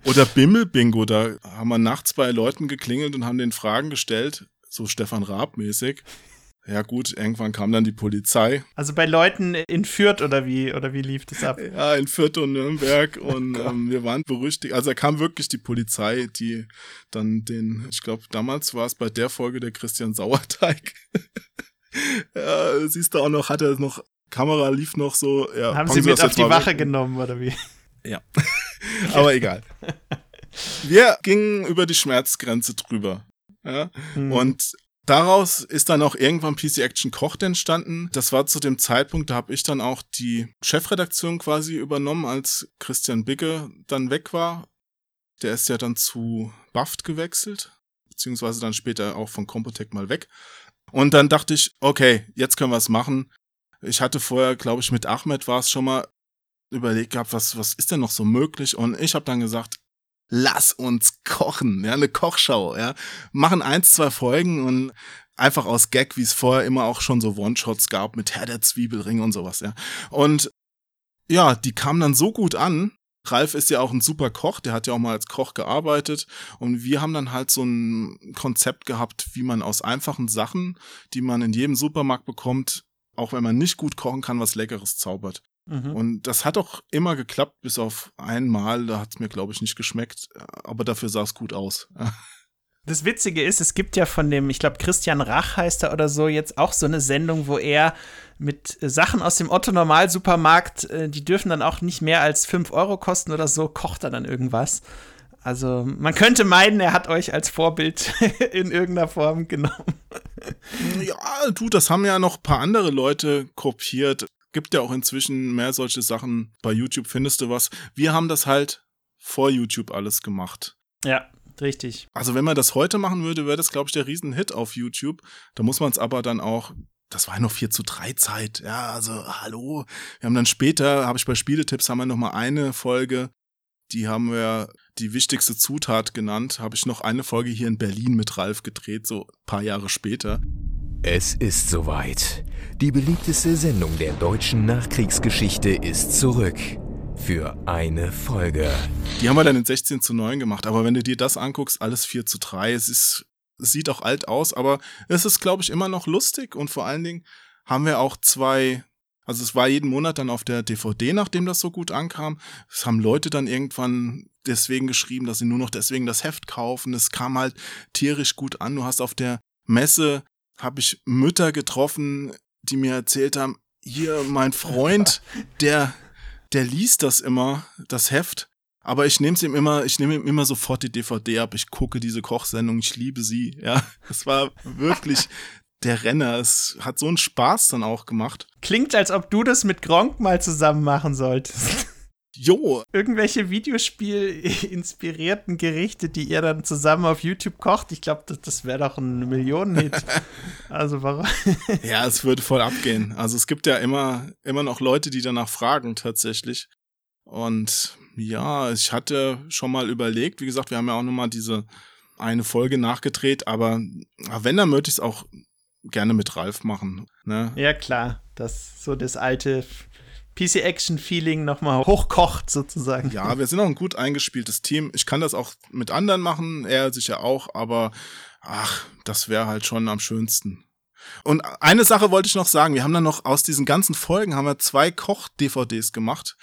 Oder Bimmel-Bingo, da haben wir nachts bei Leuten geklingelt und haben den Fragen gestellt, so Stefan Raab-mäßig. Ja gut, irgendwann kam dann die Polizei.
Also bei Leuten in Fürth oder wie oder wie lief das ab?
Ja, in Fürth und Nürnberg und oh ähm, wir waren berüchtigt. Also da kam wirklich die Polizei, die dann den, ich glaube damals war es bei der Folge der Christian Sauerteig. ja, siehst du auch noch, hat er noch Kamera lief noch so. Ja,
Haben Sie mit auf die Wache weg. genommen oder wie?
Ja. Aber egal. Wir gingen über die Schmerzgrenze drüber. Ja? Mhm. Und daraus ist dann auch irgendwann PC Action Kocht entstanden. Das war zu dem Zeitpunkt, da habe ich dann auch die Chefredaktion quasi übernommen, als Christian Bigge dann weg war. Der ist ja dann zu Buffed gewechselt, beziehungsweise dann später auch von Compotech mal weg. Und dann dachte ich, okay, jetzt können wir es machen. Ich hatte vorher, glaube ich, mit Ahmed war es schon mal überlegt gehabt, was, was ist denn noch so möglich? Und ich habe dann gesagt, lass uns kochen, ja, eine Kochschau, ja. Machen eins, zwei Folgen und einfach aus Gag, wie es vorher immer auch schon so One-Shots gab mit Herr der Zwiebelring und sowas, ja. Und ja, die kamen dann so gut an. Ralf ist ja auch ein super Koch, der hat ja auch mal als Koch gearbeitet und wir haben dann halt so ein Konzept gehabt, wie man aus einfachen Sachen, die man in jedem Supermarkt bekommt, auch wenn man nicht gut kochen kann, was Leckeres zaubert. Mhm. Und das hat auch immer geklappt, bis auf einmal. Da hat es mir, glaube ich, nicht geschmeckt. Aber dafür sah es gut aus.
Das Witzige ist, es gibt ja von dem, ich glaube, Christian Rach heißt er oder so, jetzt auch so eine Sendung, wo er mit Sachen aus dem Otto-Normal-Supermarkt, äh, die dürfen dann auch nicht mehr als 5 Euro kosten oder so, kocht er dann irgendwas. Also man könnte meinen, er hat euch als Vorbild in irgendeiner Form genommen.
Ja, du, das haben ja noch ein paar andere Leute kopiert Gibt ja auch inzwischen mehr solche Sachen. Bei YouTube findest du was. Wir haben das halt vor YouTube alles gemacht.
Ja, richtig.
Also wenn man das heute machen würde, wäre das, glaube ich, der Riesenhit auf YouTube. Da muss man es aber dann auch das war noch 4 zu 3 Zeit. Ja, also hallo. Wir haben dann später, habe ich bei Spieletipps, haben wir noch mal eine Folge, die haben wir die wichtigste Zutat genannt. Habe ich noch eine Folge hier in Berlin mit Ralf gedreht, so ein paar Jahre später.
Es ist soweit. Die beliebteste Sendung der deutschen Nachkriegsgeschichte ist zurück. Für eine Folge.
Die haben wir dann in 16 zu 9 gemacht, aber wenn du dir das anguckst, alles 4 zu 3, es ist, sieht auch alt aus, aber es ist, glaube ich, immer noch lustig und vor allen Dingen haben wir auch zwei, also es war jeden Monat dann auf der DVD, nachdem das so gut ankam. Es haben Leute dann irgendwann deswegen geschrieben, dass sie nur noch deswegen das Heft kaufen. Es kam halt tierisch gut an. Du hast auf der Messe habe ich Mütter getroffen, die mir erzählt haben, hier mein Freund, der der liest das immer, das Heft, aber ich nehme es ihm immer, ich nehme ihm immer sofort die DVD ab. Ich gucke diese Kochsendung, ich liebe sie. Ja, es war wirklich der Renner. Es hat so einen Spaß dann auch gemacht.
Klingt, als ob du das mit Gronk mal zusammen machen solltest.
Jo.
Irgendwelche Videospiel-inspirierten Gerichte, die ihr dann zusammen auf YouTube kocht. Ich glaube, das, das wäre doch ein Millionenhit. also warum?
ja, es würde voll abgehen. Also es gibt ja immer, immer noch Leute, die danach fragen tatsächlich. Und ja, ich hatte schon mal überlegt, wie gesagt, wir haben ja auch nochmal diese eine Folge nachgedreht, aber wenn, dann möchte ich es auch gerne mit Ralf machen. Ne?
Ja, klar. Das so das alte PC-Action-Feeling nochmal hochkocht, sozusagen.
Ja, wir sind auch ein gut eingespieltes Team. Ich kann das auch mit anderen machen, er sicher auch, aber ach, das wäre halt schon am schönsten. Und eine Sache wollte ich noch sagen. Wir haben dann noch aus diesen ganzen Folgen haben wir zwei Koch-DVDs gemacht.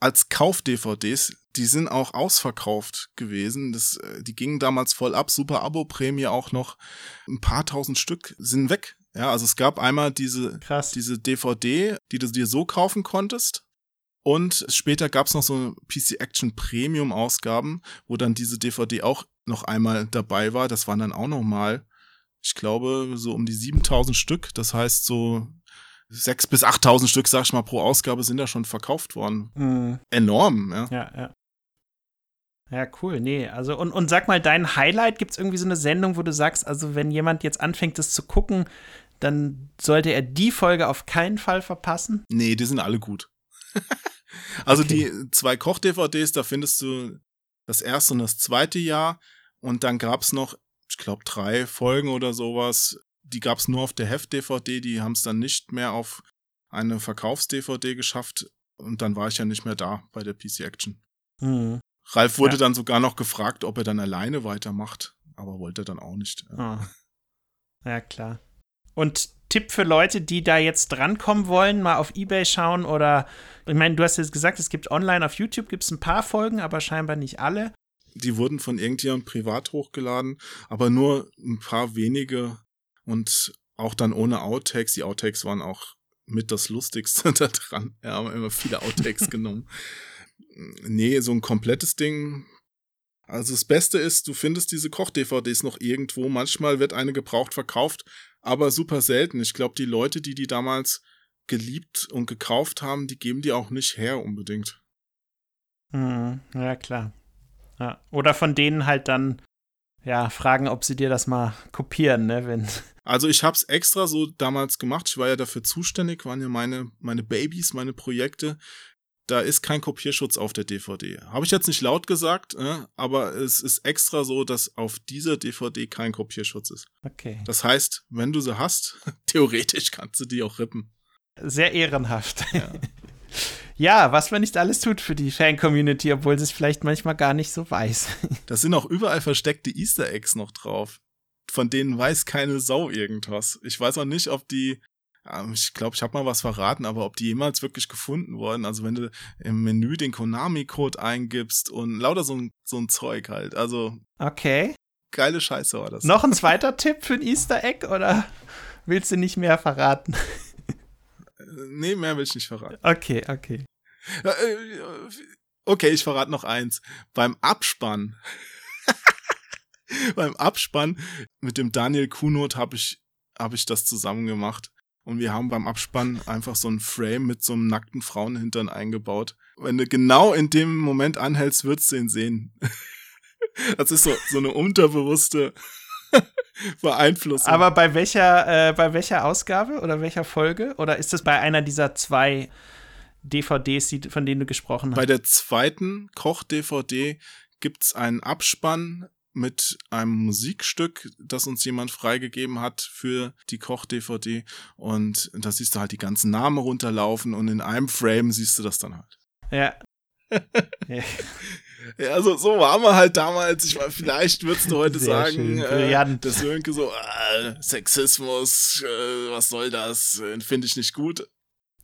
Als Kauf-DVDs. Die sind auch ausverkauft gewesen. Das, äh, die gingen damals voll ab. Super Abo-Prämie auch noch. Ein paar tausend Stück sind weg. Ja, also es gab einmal diese,
Krass.
diese DVD, die du dir so kaufen konntest. Und später gab es noch so PC Action Premium Ausgaben, wo dann diese DVD auch noch einmal dabei war. Das waren dann auch noch mal, ich glaube, so um die 7000 Stück. Das heißt so 6 bis 8000 Stück, sag ich mal, pro Ausgabe sind da schon verkauft worden.
Mhm.
Enorm, ja.
Ja, ja. Ja, cool. Nee, also und, und sag mal, dein Highlight, gibt es irgendwie so eine Sendung, wo du sagst, also wenn jemand jetzt anfängt, das zu gucken, dann sollte er die Folge auf keinen Fall verpassen?
Nee, die sind alle gut. also okay. die zwei Koch-DVDs, da findest du das erste und das zweite Jahr. Und dann gab es noch, ich glaube, drei Folgen oder sowas. Die gab es nur auf der Heft-DVD, die haben es dann nicht mehr auf eine Verkaufs-DVD geschafft. Und dann war ich ja nicht mehr da bei der PC Action.
Mhm.
Ralf wurde ja. dann sogar noch gefragt, ob er dann alleine weitermacht, aber wollte er dann auch nicht.
Oh. Ja, klar. Und Tipp für Leute, die da jetzt drankommen wollen, mal auf Ebay schauen oder, ich meine, du hast jetzt gesagt, es gibt online auf YouTube, gibt es ein paar Folgen, aber scheinbar nicht alle.
Die wurden von irgendjemandem privat hochgeladen, aber nur ein paar wenige und auch dann ohne Outtakes. Die Outtakes waren auch mit das Lustigste da dran. Ja, haben immer viele Outtakes genommen nee, so ein komplettes Ding. Also das Beste ist, du findest diese Koch-DVDs noch irgendwo. Manchmal wird eine gebraucht verkauft, aber super selten. Ich glaube, die Leute, die die damals geliebt und gekauft haben, die geben die auch nicht her unbedingt.
Hm, ja, klar. Ja. Oder von denen halt dann ja, fragen, ob sie dir das mal kopieren, ne, wenn.
Also ich hab's extra so damals gemacht. Ich war ja dafür zuständig, waren ja meine, meine Babys, meine Projekte da ist kein Kopierschutz auf der DVD. Habe ich jetzt nicht laut gesagt, äh, aber es ist extra so, dass auf dieser DVD kein Kopierschutz ist.
Okay.
Das heißt, wenn du sie hast, theoretisch kannst du die auch rippen.
Sehr ehrenhaft. Ja. ja, was man nicht alles tut für die Fan-Community, obwohl sie es vielleicht manchmal gar nicht so weiß.
da sind auch überall versteckte Easter Eggs noch drauf. Von denen weiß keine Sau irgendwas. Ich weiß auch nicht, ob die ich glaube, ich habe mal was verraten, aber ob die jemals wirklich gefunden wurden, also wenn du im Menü den Konami-Code eingibst und lauter so ein, so ein Zeug halt, also.
Okay.
Geile Scheiße war das.
Noch ein zweiter Tipp für ein Easter Egg oder willst du nicht mehr verraten?
Äh, nee, mehr will ich nicht verraten.
Okay, okay.
Äh, okay, ich verrate noch eins. Beim Abspann, beim Abspann mit dem Daniel Kunot habe ich, hab ich das zusammen gemacht. Und wir haben beim Abspann einfach so ein Frame mit so einem nackten Frauenhintern eingebaut. Wenn du genau in dem Moment anhältst, würdest du ihn sehen. Das ist so, so eine unterbewusste Beeinflussung.
Aber bei welcher, äh, bei welcher Ausgabe oder welcher Folge? Oder ist das bei einer dieser zwei DVDs, von denen du gesprochen hast?
Bei der zweiten Koch-DVD gibt's einen Abspann mit einem Musikstück, das uns jemand freigegeben hat für die Koch-DVD. Und da siehst du halt die ganzen Namen runterlaufen und in einem Frame siehst du das dann halt.
Ja. ja.
Also so waren wir halt damals. Ich meine, vielleicht würdest du heute
Sehr
sagen, äh, das Sönke so, äh, Sexismus, äh, was soll das? Äh, Finde ich nicht gut.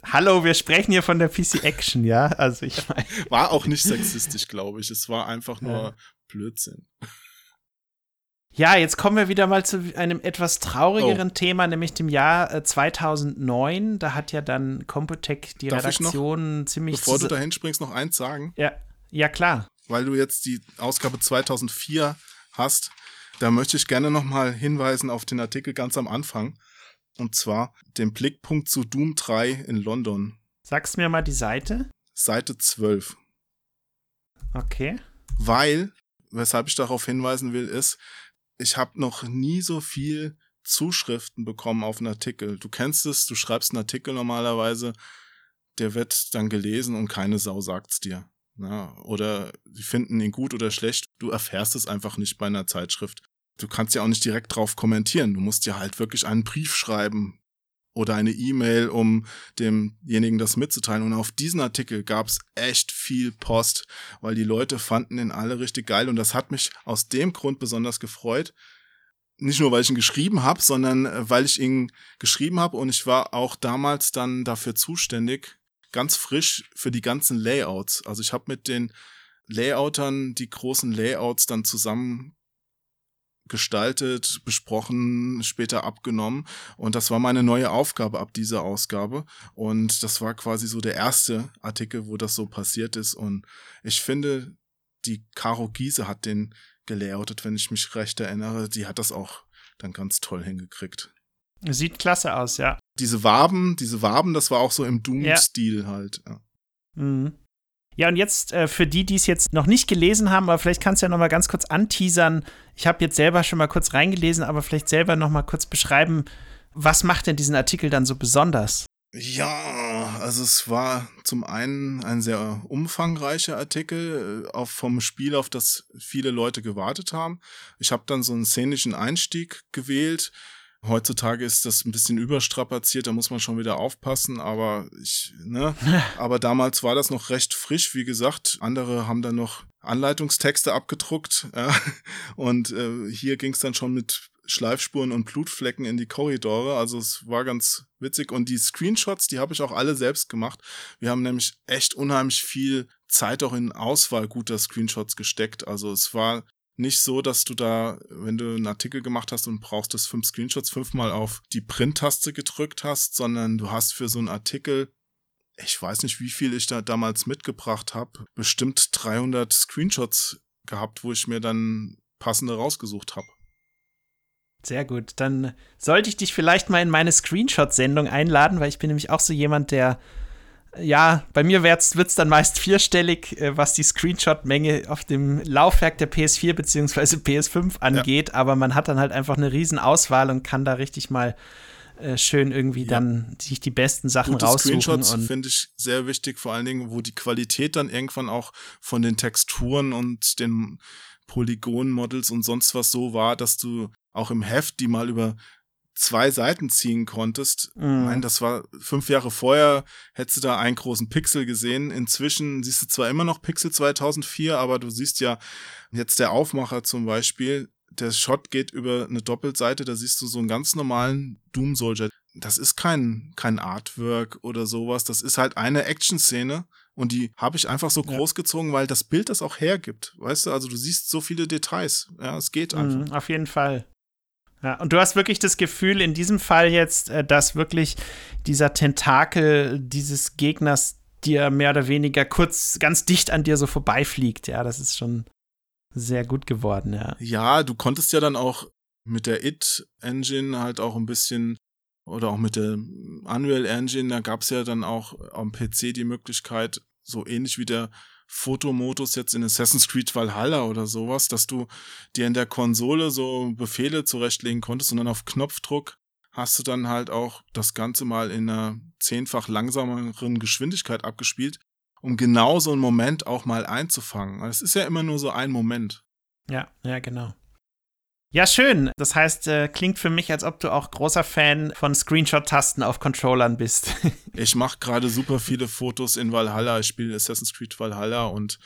Hallo, wir sprechen hier von der PC Action, ja? Also ich meine.
War auch nicht sexistisch, glaube ich. Es war einfach nur
Ja.
Blödsinn.
Ja, jetzt kommen wir wieder mal zu einem etwas traurigeren
Oh.
Thema, nämlich dem Jahr äh, 2009. Da hat ja dann Computec die
Darf ich noch,
Redaktion ziemlich
Bevor du
zusa-
dahin springst, noch eins sagen,
ja, ja, klar.
weil du jetzt die Ausgabe 2004 hast. Da möchte ich gerne nochmal hinweisen auf den Artikel ganz am Anfang. Und zwar den Blickpunkt zu Doom 3 in London.
Sagst mir mal die Seite?
Seite 12.
Okay.
weil, weshalb ich darauf hinweisen will, ist, ich habe noch nie so viel Zuschriften bekommen auf einen Artikel. Du kennst es, du schreibst einen Artikel normalerweise, der wird dann gelesen und keine Sau sagt's dir. Ja, oder die finden ihn gut oder schlecht. Du erfährst es einfach nicht bei einer Zeitschrift. Du kannst ja auch nicht direkt drauf kommentieren. Du musst ja halt wirklich einen Brief schreiben oder eine E-Mail, um demjenigen das mitzuteilen. Und auf diesen Artikel gab's echt viel Post, weil die Leute fanden ihn alle richtig geil. Und das hat mich aus dem Grund besonders gefreut. Nicht nur, weil ich ihn geschrieben habe, sondern äh, weil ich ihn geschrieben habe und ich war auch damals dann dafür zuständig, ganz frisch für die ganzen Layouts. Also ich habe mit den Layoutern die großen Layouts dann zusammen gestaltet, besprochen, später abgenommen. Und das war meine neue Aufgabe ab dieser Ausgabe. Und das war quasi so der erste Artikel, wo das so passiert ist. Und ich finde, die Caro Giese hat den gelayoutet, wenn ich mich recht erinnere. Die hat das auch dann ganz toll hingekriegt.
Sieht klasse aus, ja.
Diese Waben, diese Waben, das war auch so im Doom-Stil halt. Ja.
Mhm. Ja, und jetzt äh, für die, die es jetzt noch nicht gelesen haben, aber vielleicht kannst du ja noch mal ganz kurz anteasern. Ich habe jetzt selber schon mal kurz reingelesen, aber vielleicht selber noch mal kurz beschreiben, was macht denn diesen Artikel dann so besonders?
Ja, also es war zum einen ein sehr umfangreicher Artikel äh, auf, vom Spiel, auf das viele Leute gewartet haben. Ich habe dann so einen szenischen Einstieg gewählt. Heutzutage ist das ein bisschen überstrapaziert, da muss man schon wieder aufpassen, aber ich, ne, aber damals war das noch recht frisch, wie gesagt. Andere haben dann noch Anleitungstexte abgedruckt, ja, und äh, hier ging es dann schon mit Schleifspuren und Blutflecken in die Korridore. Also es war ganz witzig. Und die Screenshots, die habe ich auch alle selbst gemacht. Wir haben nämlich echt unheimlich viel Zeit auch in Auswahl guter Screenshots gesteckt. Also es war nicht so, dass du da, wenn du einen Artikel gemacht hast und brauchst das fünf Screenshots, fünfmal auf die Print-Taste gedrückt hast, sondern du hast für so einen Artikel ich weiß nicht, wie viel ich da damals mitgebracht habe, bestimmt 300 Screenshots gehabt, wo ich mir dann passende rausgesucht habe.
Sehr gut. Dann sollte ich dich vielleicht mal in meine Screenshot-Sendung einladen, weil ich bin nämlich auch so jemand, der, ja, bei mir wird es dann meist vierstellig, äh, was die Screenshot-Menge auf dem Laufwerk der PS4 bzw. PS5 angeht, aber man hat dann halt einfach eine riesen Auswahl und kann da richtig mal äh, schön irgendwie
Ja.
dann sich die besten Sachen
Gute
raussuchen.
Screenshots finde ich sehr wichtig, vor allen Dingen, wo die Qualität dann irgendwann auch von den Texturen und den Polygon-Models und sonst was so war, dass du auch im Heft die mal über zwei Seiten ziehen konntest.
Mhm.
Ich meine, das war fünf Jahre vorher, hättest du da einen großen Pixel gesehen. Inzwischen siehst du zwar immer noch Pixel 2004, aber du siehst ja jetzt der Aufmacher zum Beispiel, der Shot geht über eine Doppelseite, da siehst du so einen ganz normalen Doom Soldier. Das ist kein, kein Artwork oder sowas, das ist halt eine Action-Szene und die habe ich einfach so
Ja.
groß gezogen, weil das Bild das auch hergibt. Weißt du, also du siehst so viele Details. Ja, es geht einfach.
Mhm, auf jeden Fall. Ja, und du hast wirklich das Gefühl, in diesem Fall jetzt, äh, dass wirklich dieser Tentakel dieses Gegners dir mehr oder weniger kurz ganz dicht an dir so vorbeifliegt. Ja, das ist schon sehr gut geworden, ja.
Ja, du konntest ja dann auch mit der It-Engine halt auch ein bisschen oder auch mit der Unreal Engine, da gab es ja dann auch am PC die Möglichkeit, so ähnlich wie der Fotomodus jetzt in Assassin's Creed Valhalla oder sowas, dass du dir in der Konsole so Befehle zurechtlegen konntest und dann auf Knopfdruck hast du dann halt auch das Ganze mal in einer zehnfach langsameren Geschwindigkeit abgespielt, um genau so einen Moment auch mal einzufangen. Es ist ja immer nur so ein Moment.
Ja, ja, genau. Ja, schön. Das heißt, äh, klingt für mich, als ob du auch großer Fan von Screenshot-Tasten auf Controllern bist.
ich mache gerade super viele Fotos in Valhalla. Ich spiele Assassin's Creed Valhalla und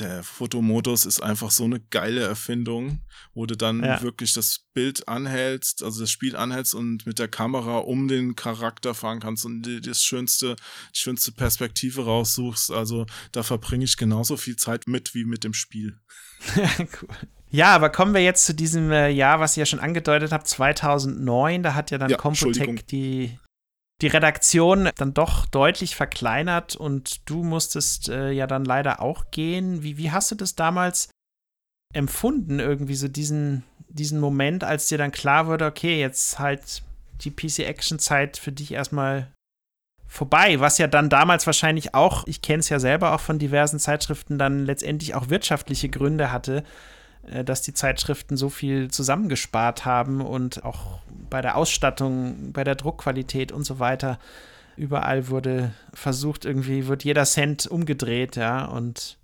der Fotomodus ist einfach so eine geile Erfindung, wo du dann ja. wirklich das Bild anhältst, also das Spiel anhältst und mit der Kamera um den Charakter fahren kannst und die, das schönste, die schönste Perspektive raussuchst. Also da verbringe ich genauso viel Zeit mit wie mit dem Spiel.
cool. Ja, aber kommen wir jetzt zu diesem äh, Jahr, was ihr ja schon angedeutet habt, 2009. Da hat ja dann ja, Computec die, die Redaktion dann doch deutlich verkleinert und du musstest äh, ja dann leider auch gehen. Wie, wie hast du das damals empfunden, irgendwie so diesen, diesen Moment, als dir dann klar wurde, okay, jetzt halt die PC-Action-Zeit für dich erstmal vorbei, was ja dann damals wahrscheinlich auch, ich kenne es ja selber auch von diversen Zeitschriften, dann letztendlich auch wirtschaftliche Gründe hatte, dass die Zeitschriften so viel zusammengespart haben und auch bei der Ausstattung, bei der Druckqualität und so weiter überall wurde versucht, irgendwie wird jeder Cent umgedreht, ja, und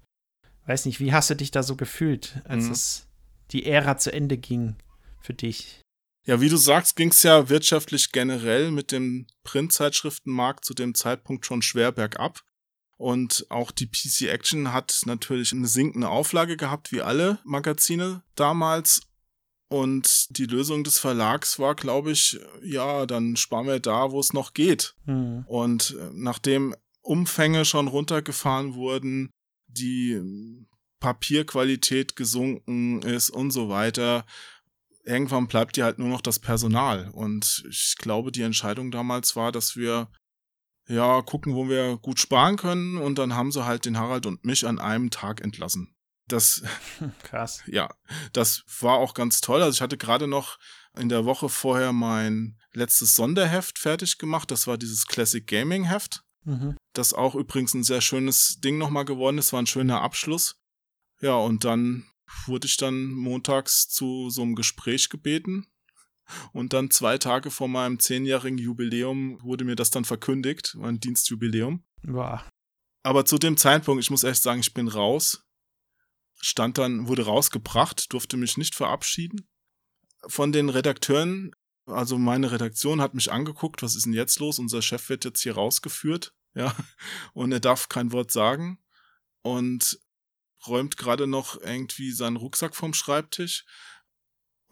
weiß nicht, wie hast du dich da so gefühlt, als mhm. es die Ära zu Ende ging für dich?
Ja, wie du sagst, ging es ja wirtschaftlich generell mit dem Printzeitschriftenmarkt zu dem Zeitpunkt schon schwer bergab. Und auch die PC Action hat natürlich eine sinkende Auflage gehabt, wie alle Magazine damals. Und die Lösung des Verlags war, glaube ich, ja, dann sparen wir da, wo es noch geht. Mhm. Und äh, nachdem Umfänge schon runtergefahren wurden, die Papierqualität gesunken ist und so weiter, irgendwann bleibt dir halt nur noch das Personal. Und ich glaube, die Entscheidung damals war, dass wir ja, gucken, wo wir gut sparen können. Und dann haben sie halt den Harald und mich an einem Tag entlassen. Das,
krass.
Ja, das war auch ganz toll. Also ich hatte gerade noch in der Woche vorher mein letztes Sonderheft fertig gemacht. Das war dieses Classic Gaming Heft. Mhm. Das auch übrigens ein sehr schönes Ding nochmal geworden ist. War ein schöner Abschluss. Ja, und dann wurde ich dann montags zu so einem Gespräch gebeten und dann zwei Tage vor meinem zehnjährigen Jubiläum wurde mir das dann verkündigt, mein Dienstjubiläum.
Boah.
Aber zu dem Zeitpunkt, ich muss echt sagen, ich bin raus. Stand dann, wurde rausgebracht, durfte mich nicht verabschieden. Von den Redakteuren, also meine Redaktion hat mich angeguckt, was ist denn jetzt los? Unser Chef wird jetzt hier rausgeführt, ja, und er darf kein Wort sagen und räumt gerade noch irgendwie seinen Rucksack vom Schreibtisch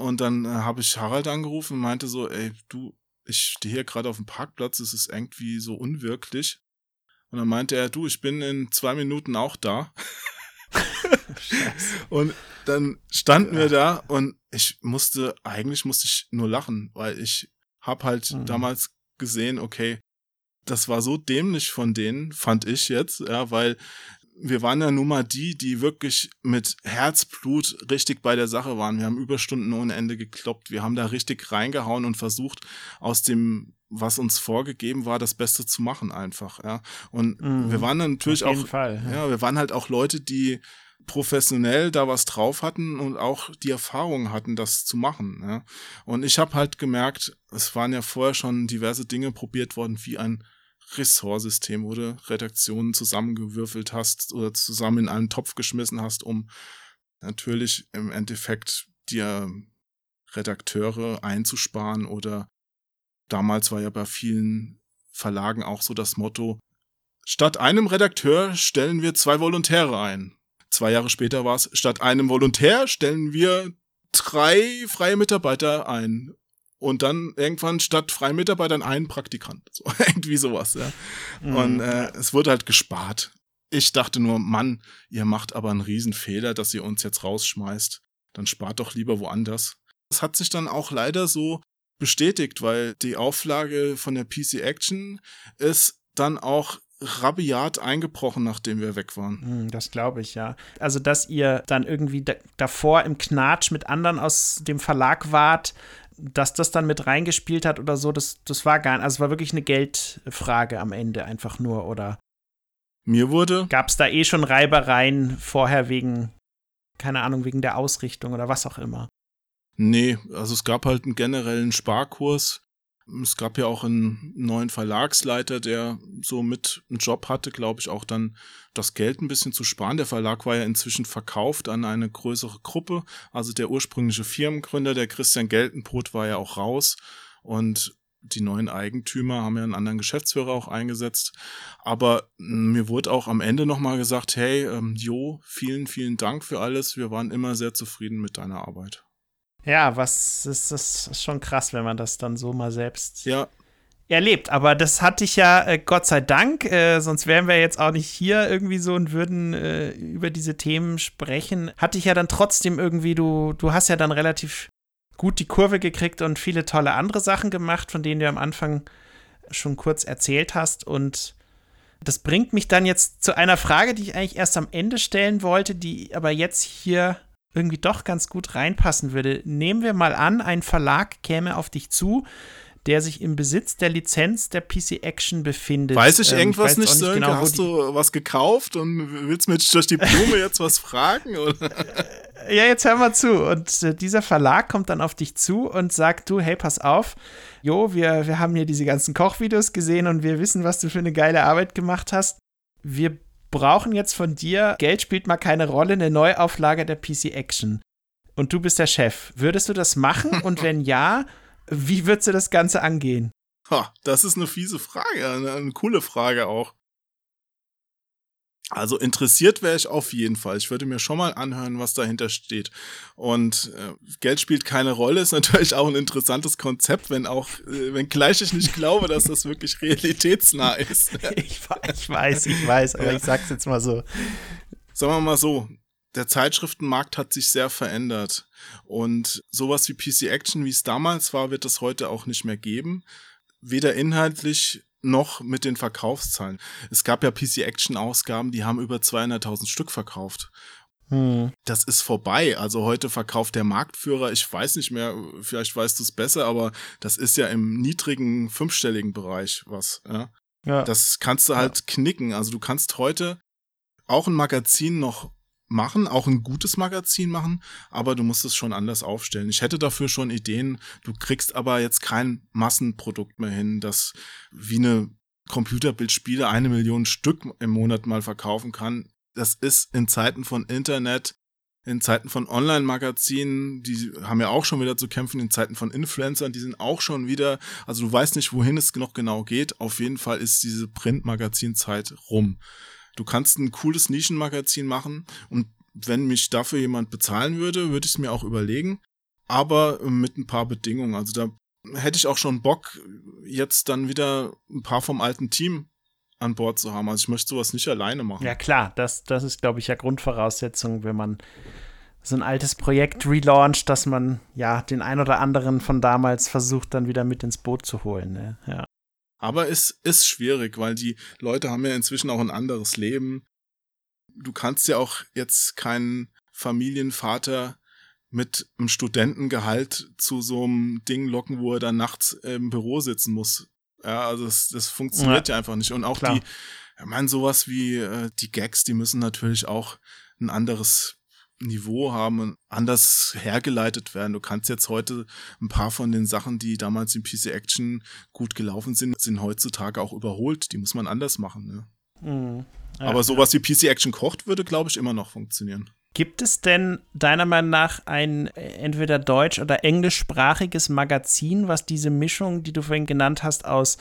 und dann äh, habe ich Harald angerufen und meinte so, ey, du, ich stehe hier gerade auf dem Parkplatz, es ist irgendwie so unwirklich. Und dann meinte er, du, ich bin in zwei Minuten auch da. und dann standen ja. wir da und ich musste, eigentlich musste ich nur lachen, weil ich habe halt mhm. damals gesehen, okay, das war so dämlich von denen, fand ich jetzt, ja, weil wir waren ja nun mal die, die wirklich mit Herzblut richtig bei der Sache waren. Wir haben Überstunden ohne Ende gekloppt. Wir haben da richtig reingehauen und versucht, aus dem, was uns vorgegeben war, das Beste zu machen einfach, ja. Und mhm. wir waren natürlich auch,
Fall,
ja. ja, wir waren halt auch Leute, die professionell da was drauf hatten und auch die Erfahrung hatten, das zu machen. Ja. Und ich habe halt gemerkt, es waren ja vorher schon diverse Dinge probiert worden, wie ein Ressortsystem, du Redaktionen zusammengewürfelt hast oder zusammen in einen Topf geschmissen hast, um natürlich im Endeffekt dir Redakteure einzusparen oder damals war ja bei vielen Verlagen auch so das Motto, statt einem Redakteur stellen wir zwei Volontäre ein. Zwei Jahre später war es, statt einem Volontär stellen wir drei freie Mitarbeiter ein und dann irgendwann statt freien Mitarbeitern einen Praktikant. So, irgendwie sowas, ja. Mhm. Und äh, es wurde halt gespart. Ich dachte nur, Mann, ihr macht aber einen Riesenfehler, dass ihr uns jetzt rausschmeißt. Dann spart doch lieber woanders. Das hat sich dann auch leider so bestätigt, weil die Auflage von der PC Action ist dann auch rabiat eingebrochen, nachdem wir weg waren.
Hm, das glaube ich, ja. Also, dass ihr dann irgendwie davor im Knatsch mit anderen aus dem Verlag wart, dass das dann mit reingespielt hat oder so, das, das war gar nicht. Also es war wirklich eine Geldfrage am Ende einfach nur, oder?
Mir wurde.
Gab es da eh schon Reibereien vorher wegen, keine Ahnung, wegen der Ausrichtung oder was auch immer?
Nee, also es gab halt einen generellen Sparkurs. Es gab ja auch einen neuen Verlagsleiter, der so mit einen Job hatte, glaube ich, auch dann das Geld ein bisschen zu sparen. Der Verlag war ja inzwischen verkauft an eine größere Gruppe. Also der ursprüngliche Firmengründer, der Christian Geltenbrot, war ja auch raus. Und die neuen Eigentümer haben ja einen anderen Geschäftsführer auch eingesetzt. Aber mir wurde auch am Ende nochmal gesagt, hey, ähm, Jo, vielen, vielen Dank für alles. Wir waren immer sehr zufrieden mit deiner Arbeit.
Ja, was ist das ist schon krass, wenn man das dann so mal selbst
ja.
erlebt. Aber das hatte ich ja, äh, Gott sei Dank, äh, sonst wären wir jetzt auch nicht hier irgendwie so und würden äh, über diese Themen sprechen. Hatte ich ja dann trotzdem irgendwie, du, du hast ja dann relativ gut die Kurve gekriegt und viele tolle andere Sachen gemacht, von denen du am Anfang schon kurz erzählt hast. Und das bringt mich dann jetzt zu einer Frage, die ich eigentlich erst am Ende stellen wollte, die aber jetzt hier irgendwie doch ganz gut reinpassen würde. Nehmen wir mal an, ein Verlag käme auf dich zu, der sich im Besitz der Lizenz der PC Action befindet.
Weiß ich ähm, irgendwas ich nicht, nicht Sönke? Genau, Hast du was gekauft und willst mir durch die Blume jetzt was fragen? Oder?
Ja, jetzt hör mal zu. Und äh, dieser Verlag kommt dann auf dich zu und sagt, du, hey, pass auf, jo, wir, wir haben hier diese ganzen Kochvideos gesehen und wir wissen, was du für eine geile Arbeit gemacht hast. Wir brauchen jetzt von dir, Geld spielt mal keine Rolle, eine Neuauflage der PC Action. Und du bist der Chef. Würdest du das machen? Und wenn ja, wie würdest du das Ganze angehen?
Ha, das ist eine fiese Frage, eine, eine coole Frage auch. Also interessiert wäre ich auf jeden Fall. Ich würde mir schon mal anhören, was dahinter steht. Und äh, Geld spielt keine Rolle, ist natürlich auch ein interessantes Konzept, wenn auch, äh, wenn gleich ich nicht glaube, dass das wirklich realitätsnah ist.
ich, ich weiß, ich weiß, aber ja. ich sag's jetzt mal so.
Sagen wir mal so, der Zeitschriftenmarkt hat sich sehr verändert. Und sowas wie PC Action, wie es damals war, wird es heute auch nicht mehr geben. Weder inhaltlich noch mit den Verkaufszahlen. Es gab ja PC-Action-Ausgaben, die haben über 200.000 Stück verkauft. Hm. Das ist vorbei. Also heute verkauft der Marktführer, ich weiß nicht mehr, vielleicht weißt du es besser, aber das ist ja im niedrigen fünfstelligen Bereich was. Ja? ja. Das kannst du halt ja. knicken. Also du kannst heute auch ein Magazin noch machen, auch ein gutes Magazin machen, aber du musst es schon anders aufstellen. Ich hätte dafür schon Ideen. Du kriegst aber jetzt kein Massenprodukt mehr hin, das wie eine Computerbildspiele eine Million Stück im Monat mal verkaufen kann. Das ist in Zeiten von Internet, in Zeiten von Online-Magazinen, die haben ja auch schon wieder zu kämpfen, in Zeiten von Influencern, die sind auch schon wieder, also du weißt nicht, wohin es noch genau geht. Auf jeden Fall ist diese Print-Magazin-Zeit rum. Du kannst ein cooles Nischenmagazin machen und wenn mich dafür jemand bezahlen würde, würde ich es mir auch überlegen, aber mit ein paar Bedingungen. Also da hätte ich auch schon Bock, jetzt dann wieder ein paar vom alten Team an Bord zu haben. Also ich möchte sowas nicht alleine machen.
Ja klar, das, das ist, glaube ich, ja Grundvoraussetzung, wenn man so ein altes Projekt relauncht, dass man ja den ein oder anderen von damals versucht, dann wieder mit ins Boot zu holen. Ne? Ja.
Aber es ist schwierig, weil die Leute haben ja inzwischen auch ein anderes Leben. Du kannst ja auch jetzt keinen Familienvater mit einem Studentengehalt zu so einem Ding locken, wo er dann nachts im Büro sitzen muss. Ja, also das, das funktioniert ja. ja einfach nicht. Und auch Klar. die, ich meine, sowas wie äh, die Gags, die müssen natürlich auch ein anderes Niveau haben und anders hergeleitet werden. Du kannst jetzt heute ein paar von den Sachen, die damals in PC Action gut gelaufen sind, sind heutzutage auch überholt. Die muss man anders machen. Ne? Mhm. Ja, Aber sowas ja. wie PC Action kocht, würde, glaube ich, immer noch funktionieren.
Gibt es denn deiner Meinung nach ein äh, entweder deutsch- oder englischsprachiges Magazin, was diese Mischung, die du vorhin genannt hast, aus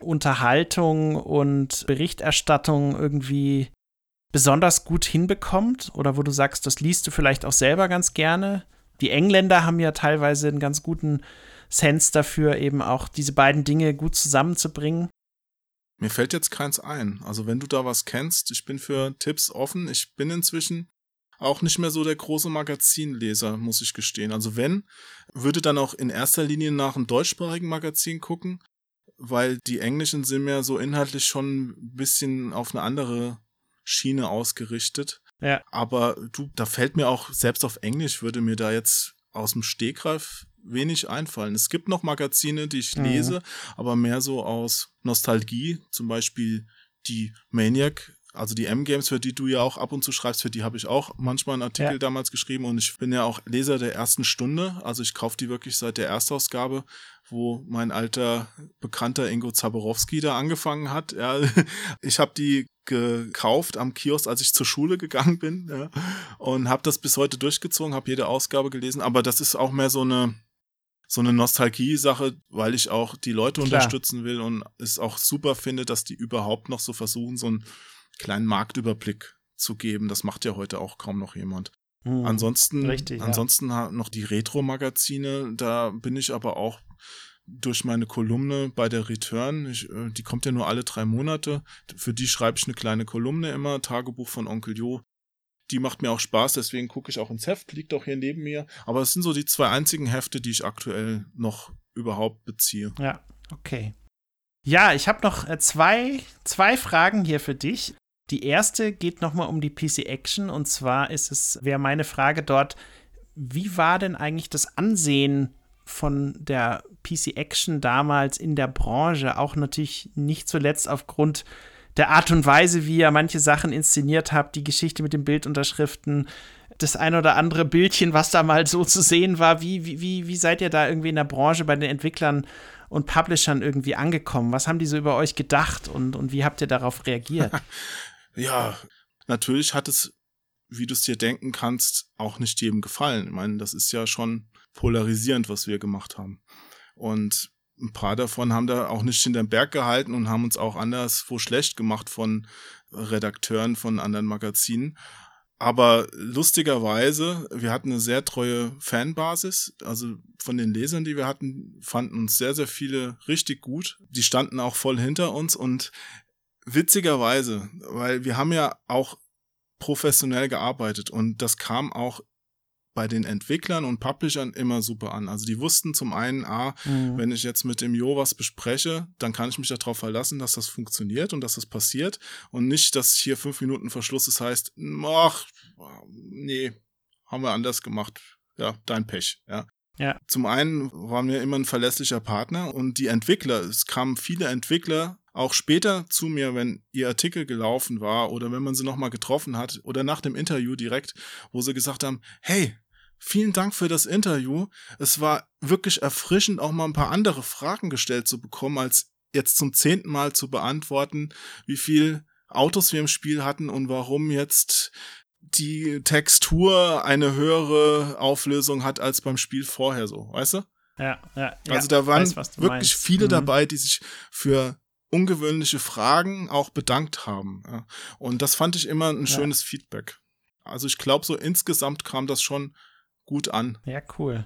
Unterhaltung und Berichterstattung irgendwie besonders gut hinbekommt oder wo du sagst, das liest du vielleicht auch selber ganz gerne. Die Engländer haben ja teilweise einen ganz guten Sense dafür, eben auch diese beiden Dinge gut zusammenzubringen.
Mir fällt jetzt keins ein. Also wenn du da was kennst, ich bin für Tipps offen. Ich bin inzwischen auch nicht mehr so der große Magazinleser, muss ich gestehen. Also wenn, würde dann auch in erster Linie nach einem deutschsprachigen Magazin gucken, weil die englischen sind mir so inhaltlich schon ein bisschen auf eine andere Schiene ausgerichtet.
Ja.
Aber du, da fällt mir auch, selbst auf Englisch würde mir da jetzt aus dem Stegreif wenig einfallen. Es gibt noch Magazine, die ich
Mhm.
lese, aber mehr so aus Nostalgie, zum Beispiel die Maniac. Also die M-Games, für die du ja auch ab und zu schreibst, für die habe ich auch manchmal einen Artikel
Ja.
damals geschrieben und ich bin ja auch Leser der ersten Stunde. Also ich kaufe die wirklich seit der Erstausgabe, wo mein alter Bekannter Ingo Zaborowski da angefangen hat. Ja, ich habe die gekauft am Kiosk, als ich zur Schule gegangen bin ja, und habe das bis heute durchgezogen, habe jede Ausgabe gelesen. Aber das ist auch mehr so eine so eine Nostalgie-Sache, weil ich auch die Leute
Klar.
unterstützen will und es auch super finde, dass die überhaupt noch so versuchen, so einen kleinen Marktüberblick zu geben. Das macht ja heute auch kaum noch jemand.
Mhm.
Ansonsten,
Richtig, ja.
ansonsten ha- noch die Retro-Magazine, da bin ich aber auch durch meine Kolumne bei der Return, ich, äh, die kommt ja nur alle drei Monate, für die schreibe ich eine kleine Kolumne immer, Tagebuch von Onkel Jo. Die macht mir auch Spaß, deswegen gucke ich auch ins Heft, liegt auch hier neben mir. Aber es sind so die zwei einzigen Hefte, die ich aktuell noch überhaupt beziehe.
Ja, okay. Ja, ich habe noch äh, zwei, zwei Fragen hier für dich. Die erste geht nochmal um die PC Action und zwar ist es, wäre meine Frage dort, wie war denn eigentlich das Ansehen von der PC Action damals in der Branche? Auch natürlich nicht zuletzt aufgrund der Art und Weise, wie ihr manche Sachen inszeniert habt, die Geschichte mit den Bildunterschriften, das ein oder andere Bildchen, was da mal so zu sehen war. Wie, wie, wie, seid ihr da irgendwie in der Branche bei den Entwicklern und Publishern irgendwie angekommen? Was haben die so über euch gedacht und, und wie habt ihr darauf reagiert?
Ja, natürlich hat es, wie du es dir denken kannst, auch nicht jedem gefallen. Ich meine, das ist ja schon polarisierend, was wir gemacht haben. Und ein paar davon haben da auch nicht hinterm Berg gehalten und haben uns auch anderswo schlecht gemacht von Redakteuren von anderen Magazinen. Aber lustigerweise, wir hatten eine sehr treue Fanbasis. Also von den Lesern, die wir hatten, fanden uns sehr, sehr viele richtig gut. Die standen auch voll hinter uns und witzigerweise, weil wir haben ja auch professionell gearbeitet und das kam auch bei den Entwicklern und Publishern immer super an. Also die wussten zum einen, ah,
Mhm.
wenn ich jetzt mit dem Jo was bespreche, dann kann ich mich darauf verlassen, dass das funktioniert und dass das passiert und nicht, dass hier fünf Minuten Verschluss ist, heißt, ach, nee, haben wir anders gemacht. Ja, dein Pech, ja.
Ja.
Zum einen waren wir immer ein verlässlicher Partner und die Entwickler, es kamen viele Entwickler auch später zu mir, wenn ihr Artikel gelaufen war oder wenn man sie nochmal getroffen hat oder nach dem Interview direkt, wo sie gesagt haben, hey, vielen Dank für das Interview. Es war wirklich erfrischend, auch mal ein paar andere Fragen gestellt zu bekommen, als jetzt zum zehnten Mal zu beantworten, wie viel Autos wir im Spiel hatten und warum jetzt die Textur eine höhere Auflösung hat als beim Spiel vorher so, weißt du?
Ja, ja.
Also da waren
weiß,
wirklich
meinst.
viele
Mhm.
dabei, die sich für ungewöhnliche Fragen auch bedankt haben. Ja. Und das fand ich immer ein
Ja.
schönes Feedback. Also ich glaube, so insgesamt kam das schon gut an.
Ja, cool.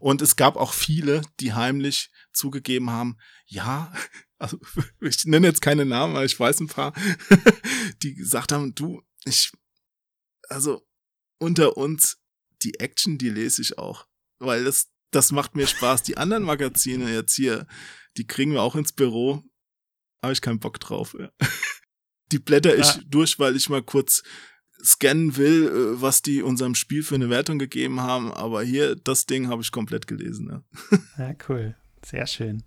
Und es gab auch viele, die heimlich zugegeben haben, ja, also ich nenne jetzt keine Namen, aber ich weiß ein paar, die gesagt haben, du, ich, also unter uns, die Action, die lese ich auch, weil das, das macht mir Spaß. Die anderen Magazine jetzt hier, die kriegen wir auch ins Büro, habe ich keinen Bock drauf. Ja. Die blätter ich
Ja.
durch, weil ich mal kurz scannen will, äh, was die unserem Spiel für eine Wertung gegeben haben. Aber hier, das Ding habe ich komplett gelesen. Ja.
Ja, cool. Sehr schön.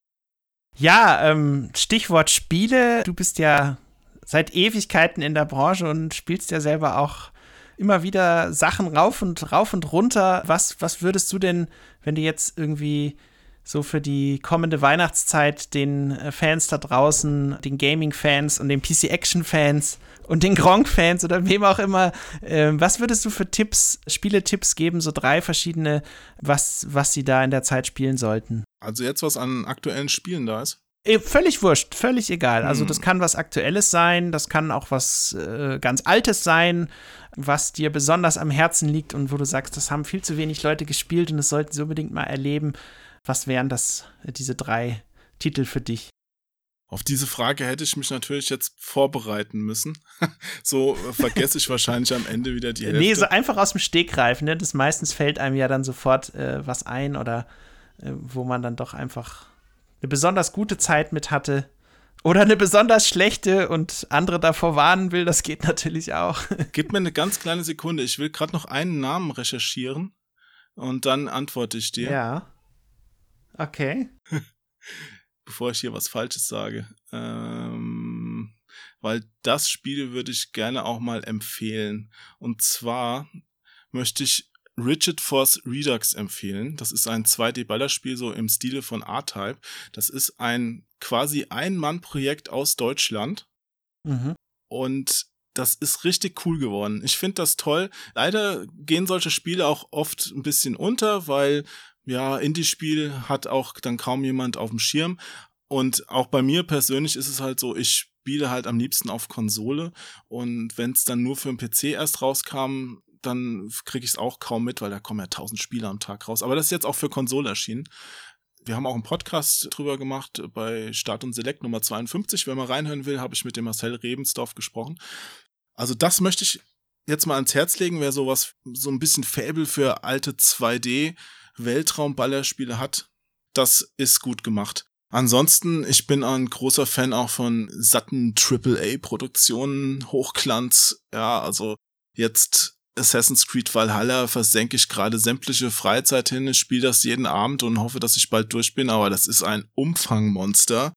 Ja, ähm, Stichwort Spiele. Du bist ja seit Ewigkeiten in der Branche und spielst ja selber auch immer wieder Sachen rauf und rauf und runter. Was, was würdest du denn, wenn du jetzt irgendwie so für die kommende Weihnachtszeit den äh, Fans da draußen, den Gaming-Fans und den PC-Action-Fans und den Gronk-Fans oder wem auch immer, äh, was würdest du für Tipps, Spieletipps geben, so drei verschiedene, was, was sie da in der Zeit spielen sollten?
Also jetzt, was an aktuellen Spielen da ist.
Eh, Völlig wurscht, völlig egal. Also
Hm.
das kann was Aktuelles sein, das kann auch was äh, ganz Altes sein, was dir besonders am Herzen liegt und wo du sagst, das haben viel zu wenig Leute gespielt und das sollten sie unbedingt mal erleben. Was wären das, äh, diese drei Titel für dich?
Auf diese Frage hätte ich mich natürlich jetzt vorbereiten müssen. so äh, vergesse ich wahrscheinlich am Ende wieder die Hälfte.
Nee, so einfach aus dem Stegreif, ne? Das meistens fällt einem ja dann sofort äh, was ein oder äh, wo man dann doch einfach eine besonders gute Zeit mit hatte. Oder eine besonders schlechte und andere davor warnen will, das geht natürlich auch.
Gib mir eine ganz kleine Sekunde. Ich will gerade noch einen Namen recherchieren und dann antworte ich dir.
Ja. Okay.
Bevor ich hier was Falsches sage. Ähm, weil das Spiel würde ich gerne auch mal empfehlen. Und zwar möchte ich Rigid Force Redux empfehlen. Das ist ein 2D-Ballerspiel so im Stile von R-Type. Das ist ein quasi Ein-Mann-Projekt aus Deutschland.
Mhm.
Und das ist richtig cool geworden. Ich finde das toll. Leider gehen solche Spiele auch oft ein bisschen unter, weil ja, Indie-Spiel hat auch dann kaum jemand auf dem Schirm. Und auch bei mir persönlich ist es halt so, ich spiele halt am liebsten auf Konsole. Und wenn es dann nur für den PC erst rauskam, dann kriege ich es auch kaum mit, weil da kommen ja tausend Spiele am Tag raus. Aber das ist jetzt auch für Konsole erschienen. Wir haben auch einen Podcast drüber gemacht bei Start und Select Nummer 52. Wenn man reinhören will, habe ich mit dem Marcel Rebensdorf gesprochen. Also das möchte ich jetzt mal ans Herz legen, wer sowas, so ein bisschen Fable für alte 2D Weltraumballerspiele hat. Das ist gut gemacht. Ansonsten, ich bin ein großer Fan auch von satten AAA-Produktionen, Hochglanz. Ja, also jetzt Assassin's Creed Valhalla versenke ich gerade sämtliche Freizeit hin. Ich spiele das jeden Abend und hoffe, dass ich bald durch bin, aber das ist ein Umfangmonster.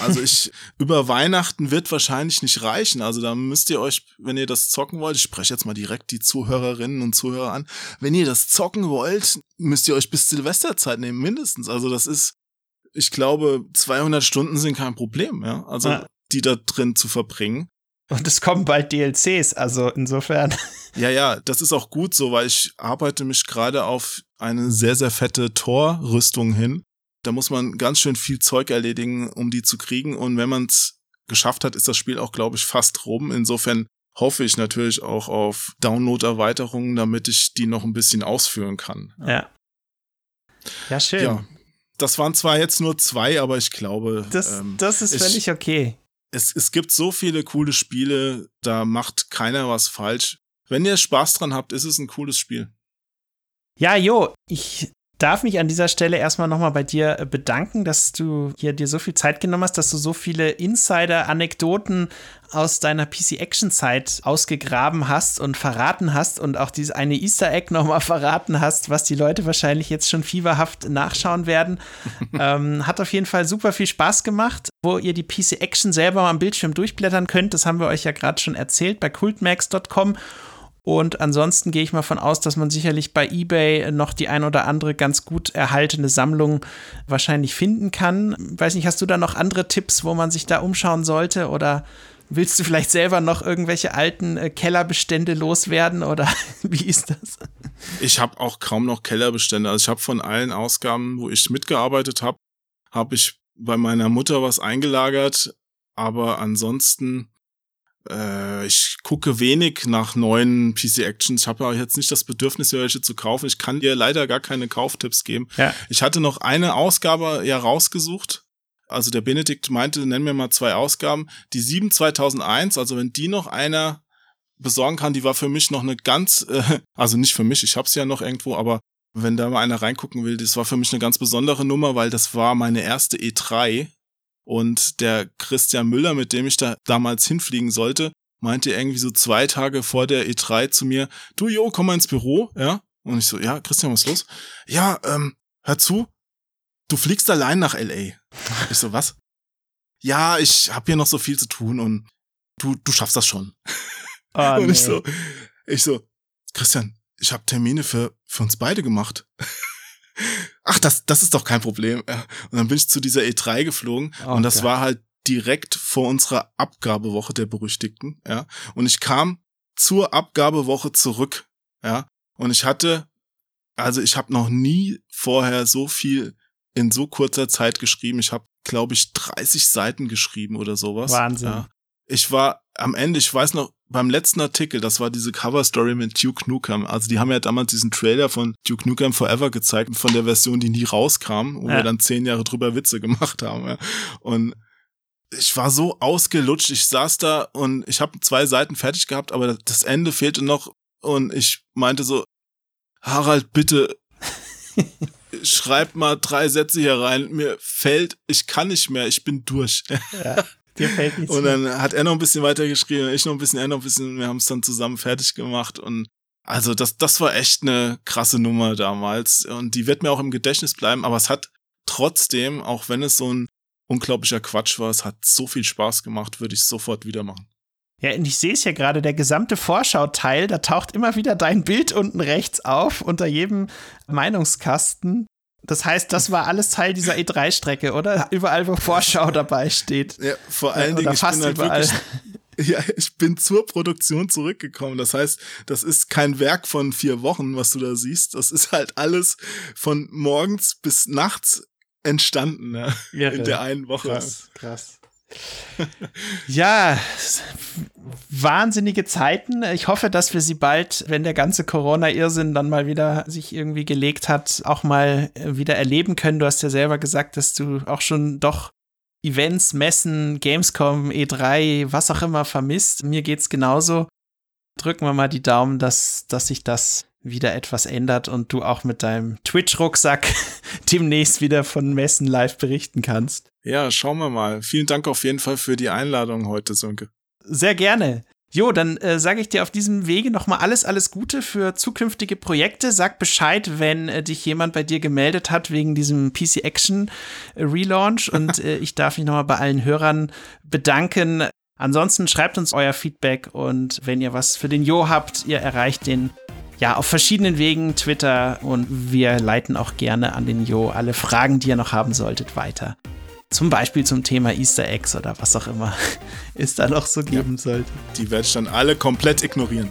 Also ich, über Weihnachten wird wahrscheinlich nicht reichen. Also da müsst ihr euch, wenn ihr das zocken wollt, ich spreche jetzt mal direkt die Zuhörerinnen und Zuhörer an, wenn ihr das zocken wollt, müsst ihr euch bis Silvesterzeit nehmen, mindestens. Also das ist, ich glaube, 200 Stunden sind kein Problem, ja. Also ja. die da drin zu verbringen.
Und es kommen bald DLCs, also insofern.
Ja, ja, das ist auch gut so, weil ich arbeite mich gerade auf eine sehr, sehr fette Tor-Rüstung hin. Da muss man ganz schön viel Zeug erledigen, um die zu kriegen. Und wenn man es geschafft hat, ist das Spiel auch, glaube ich, fast rum. Insofern hoffe ich natürlich auch auf Download-Erweiterungen, damit ich die noch ein bisschen ausführen kann.
Ja. Ja, schön. Ja.
Das waren zwar jetzt nur zwei, aber ich glaube.
Das, ähm, das ist völlig okay
es, es gibt so viele coole Spiele, da macht keiner was falsch. Wenn ihr Spaß dran habt, ist es ein cooles Spiel.
Ja, Jo, ich darf mich an dieser Stelle erstmal nochmal bei dir äh, bedanken, dass du hier dir so viel Zeit genommen hast, dass du so viele Insider-Anekdoten aus deiner PC-Action-Zeit ausgegraben hast und verraten hast und auch dieses eine Easter Egg nochmal verraten hast, was die Leute wahrscheinlich jetzt schon fieberhaft nachschauen werden. ähm, hat auf jeden Fall super viel Spaß gemacht, wo ihr die PC-Action selber mal am Bildschirm durchblättern könnt. Das haben wir euch ja gerade schon erzählt bei cultmax.com. Und ansonsten gehe ich mal von aus, dass man sicherlich bei eBay noch die ein oder andere ganz gut erhaltene Sammlung wahrscheinlich finden kann. Weiß nicht, hast du da noch andere Tipps, wo man sich da umschauen sollte oder willst du vielleicht selber noch irgendwelche alten äh, Kellerbestände loswerden oder wie ist das?
Ich habe auch kaum noch Kellerbestände. Also ich habe von allen Ausgaben, wo ich mitgearbeitet habe, habe ich bei meiner Mutter was eingelagert, aber ansonsten äh, ich gucke wenig nach neuen PC-Actions. Ich habe ja jetzt nicht das Bedürfnis, welche zu kaufen. Ich kann dir leider gar keine Kauftipps geben.
Ja.
Ich hatte noch eine Ausgabe ja rausgesucht. Also der Benedikt meinte, nenn mir mal zwei Ausgaben. Die 7 2001, also wenn die noch einer besorgen kann, die war für mich noch eine ganz, äh, also nicht für mich, ich hab's ja noch irgendwo, aber wenn da mal einer reingucken will, das war für mich eine ganz besondere Nummer, weil das war meine erste E3 und der Christian Müller, mit dem ich da damals hinfliegen sollte, meinte irgendwie so zwei Tage vor der E3 zu mir, du Jo, komm mal ins Büro, ja? Und ich so, ja, Christian, was ist los? Ja, ähm, hör zu, du fliegst allein nach LA. Ich so, was? Ja, ich hab hier noch so viel zu tun und du, du schaffst das schon.
Oh,
und ich so, ich so, Christian, ich habe Termine für, für uns beide gemacht ach, das, das ist doch kein Problem. Und dann bin ich zu dieser E3 geflogen oh, und das war halt direkt vor unserer Abgabewoche der Berüchtigten, ja. Und ich kam zur Abgabewoche zurück, ja. Und ich hatte, also ich habe noch nie vorher so viel in so kurzer Zeit geschrieben. Ich habe, glaube ich, 30 Seiten geschrieben oder sowas.
Wahnsinn.
Ja. Ich war am Ende, ich weiß noch, beim letzten Artikel, das war diese Cover-Story mit Duke Nukem. Also die haben ja damals diesen Trailer von Duke Nukem Forever gezeigt, von der Version, die nie rauskam, wo ja. wir dann zehn Jahre drüber Witze gemacht haben. Ja. Und ich war so ausgelutscht, ich saß da und ich habe zwei Seiten fertig gehabt, aber das Ende fehlte noch und ich meinte so, Harald, bitte schreib mal drei Sätze hier rein. Mir fällt, ich kann nicht mehr, ich bin durch.
Ja. Dir fällt nichts
Und dann hat er noch ein bisschen weiter geschrieben, ich noch ein bisschen, er noch ein bisschen, wir haben es dann zusammen fertig gemacht und also das, das war echt eine krasse Nummer damals und die wird mir auch im Gedächtnis bleiben, aber es hat trotzdem, auch wenn es so ein unglaublicher Quatsch war, es hat so viel Spaß gemacht, würde ich sofort wieder machen.
Ja, und ich sehe es ja gerade, der gesamte Vorschauteil, da taucht immer wieder dein Bild unten rechts auf, unter jedem Meinungskasten. Das heißt, das war alles Teil dieser E3-Strecke, oder? Überall, wo Vorschau dabei steht.
Ja, vor allen Dingen, ich bin halt überall. wirklich ja, ich bin zur Produktion zurückgekommen. Das heißt, das ist kein Werk von vier Wochen, was du da siehst. Das ist halt alles von morgens bis nachts entstanden, ne? in der einen Woche.
Krass, krass. ja, wahnsinnige Zeiten. Ich hoffe, dass wir sie bald, wenn der ganze Corona-Irrsinn dann mal wieder sich irgendwie gelegt hat, auch mal wieder erleben können. Du hast ja selber gesagt, dass du auch schon doch Events, Messen, Gamescom, E3, was auch immer vermisst. Mir geht's genauso. Drücken wir mal die Daumen, dass, dass sich das wieder etwas ändert und du auch mit deinem Twitch-Rucksack demnächst wieder von Messen live berichten kannst.
Ja, schauen wir mal. Vielen Dank auf jeden Fall für die Einladung heute, Sönke.
Sehr gerne. Jo, dann äh, sage ich dir auf diesem Wege nochmal alles, alles Gute für zukünftige Projekte. Sag Bescheid, wenn äh, dich jemand bei dir gemeldet hat wegen diesem PC Action äh, Relaunch. Und äh, ich darf mich nochmal bei allen Hörern bedanken. Ansonsten schreibt uns euer Feedback und wenn ihr was für den Jo habt, ihr erreicht den ja auf verschiedenen Wegen, Twitter und wir leiten auch gerne an den Jo alle Fragen, die ihr noch haben solltet, weiter. Zum Beispiel zum Thema Easter Eggs oder was auch immer es da noch so geben ja, sollte.
Die werde ich dann alle komplett ignorieren.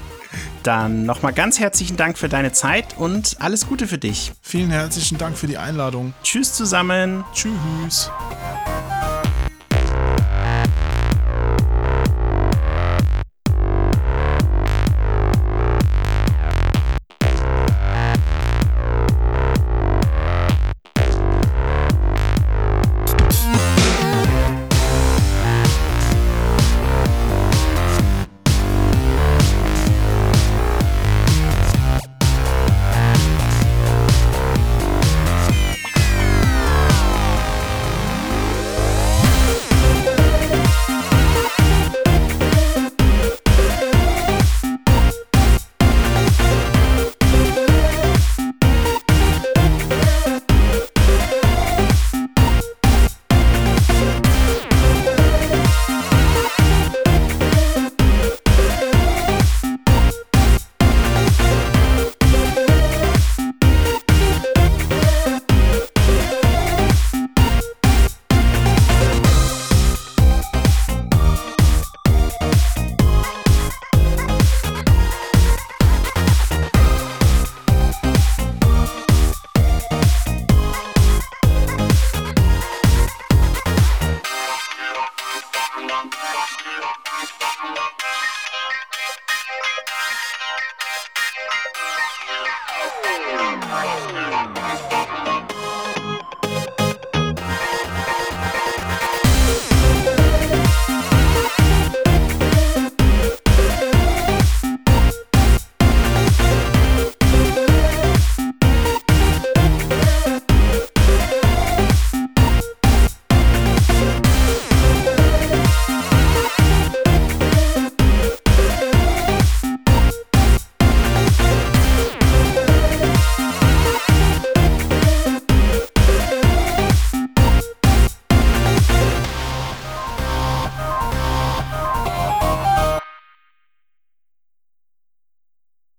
dann nochmal ganz herzlichen Dank für deine Zeit und alles Gute für dich.
Vielen herzlichen Dank für die Einladung.
Tschüss zusammen.
Tschüss.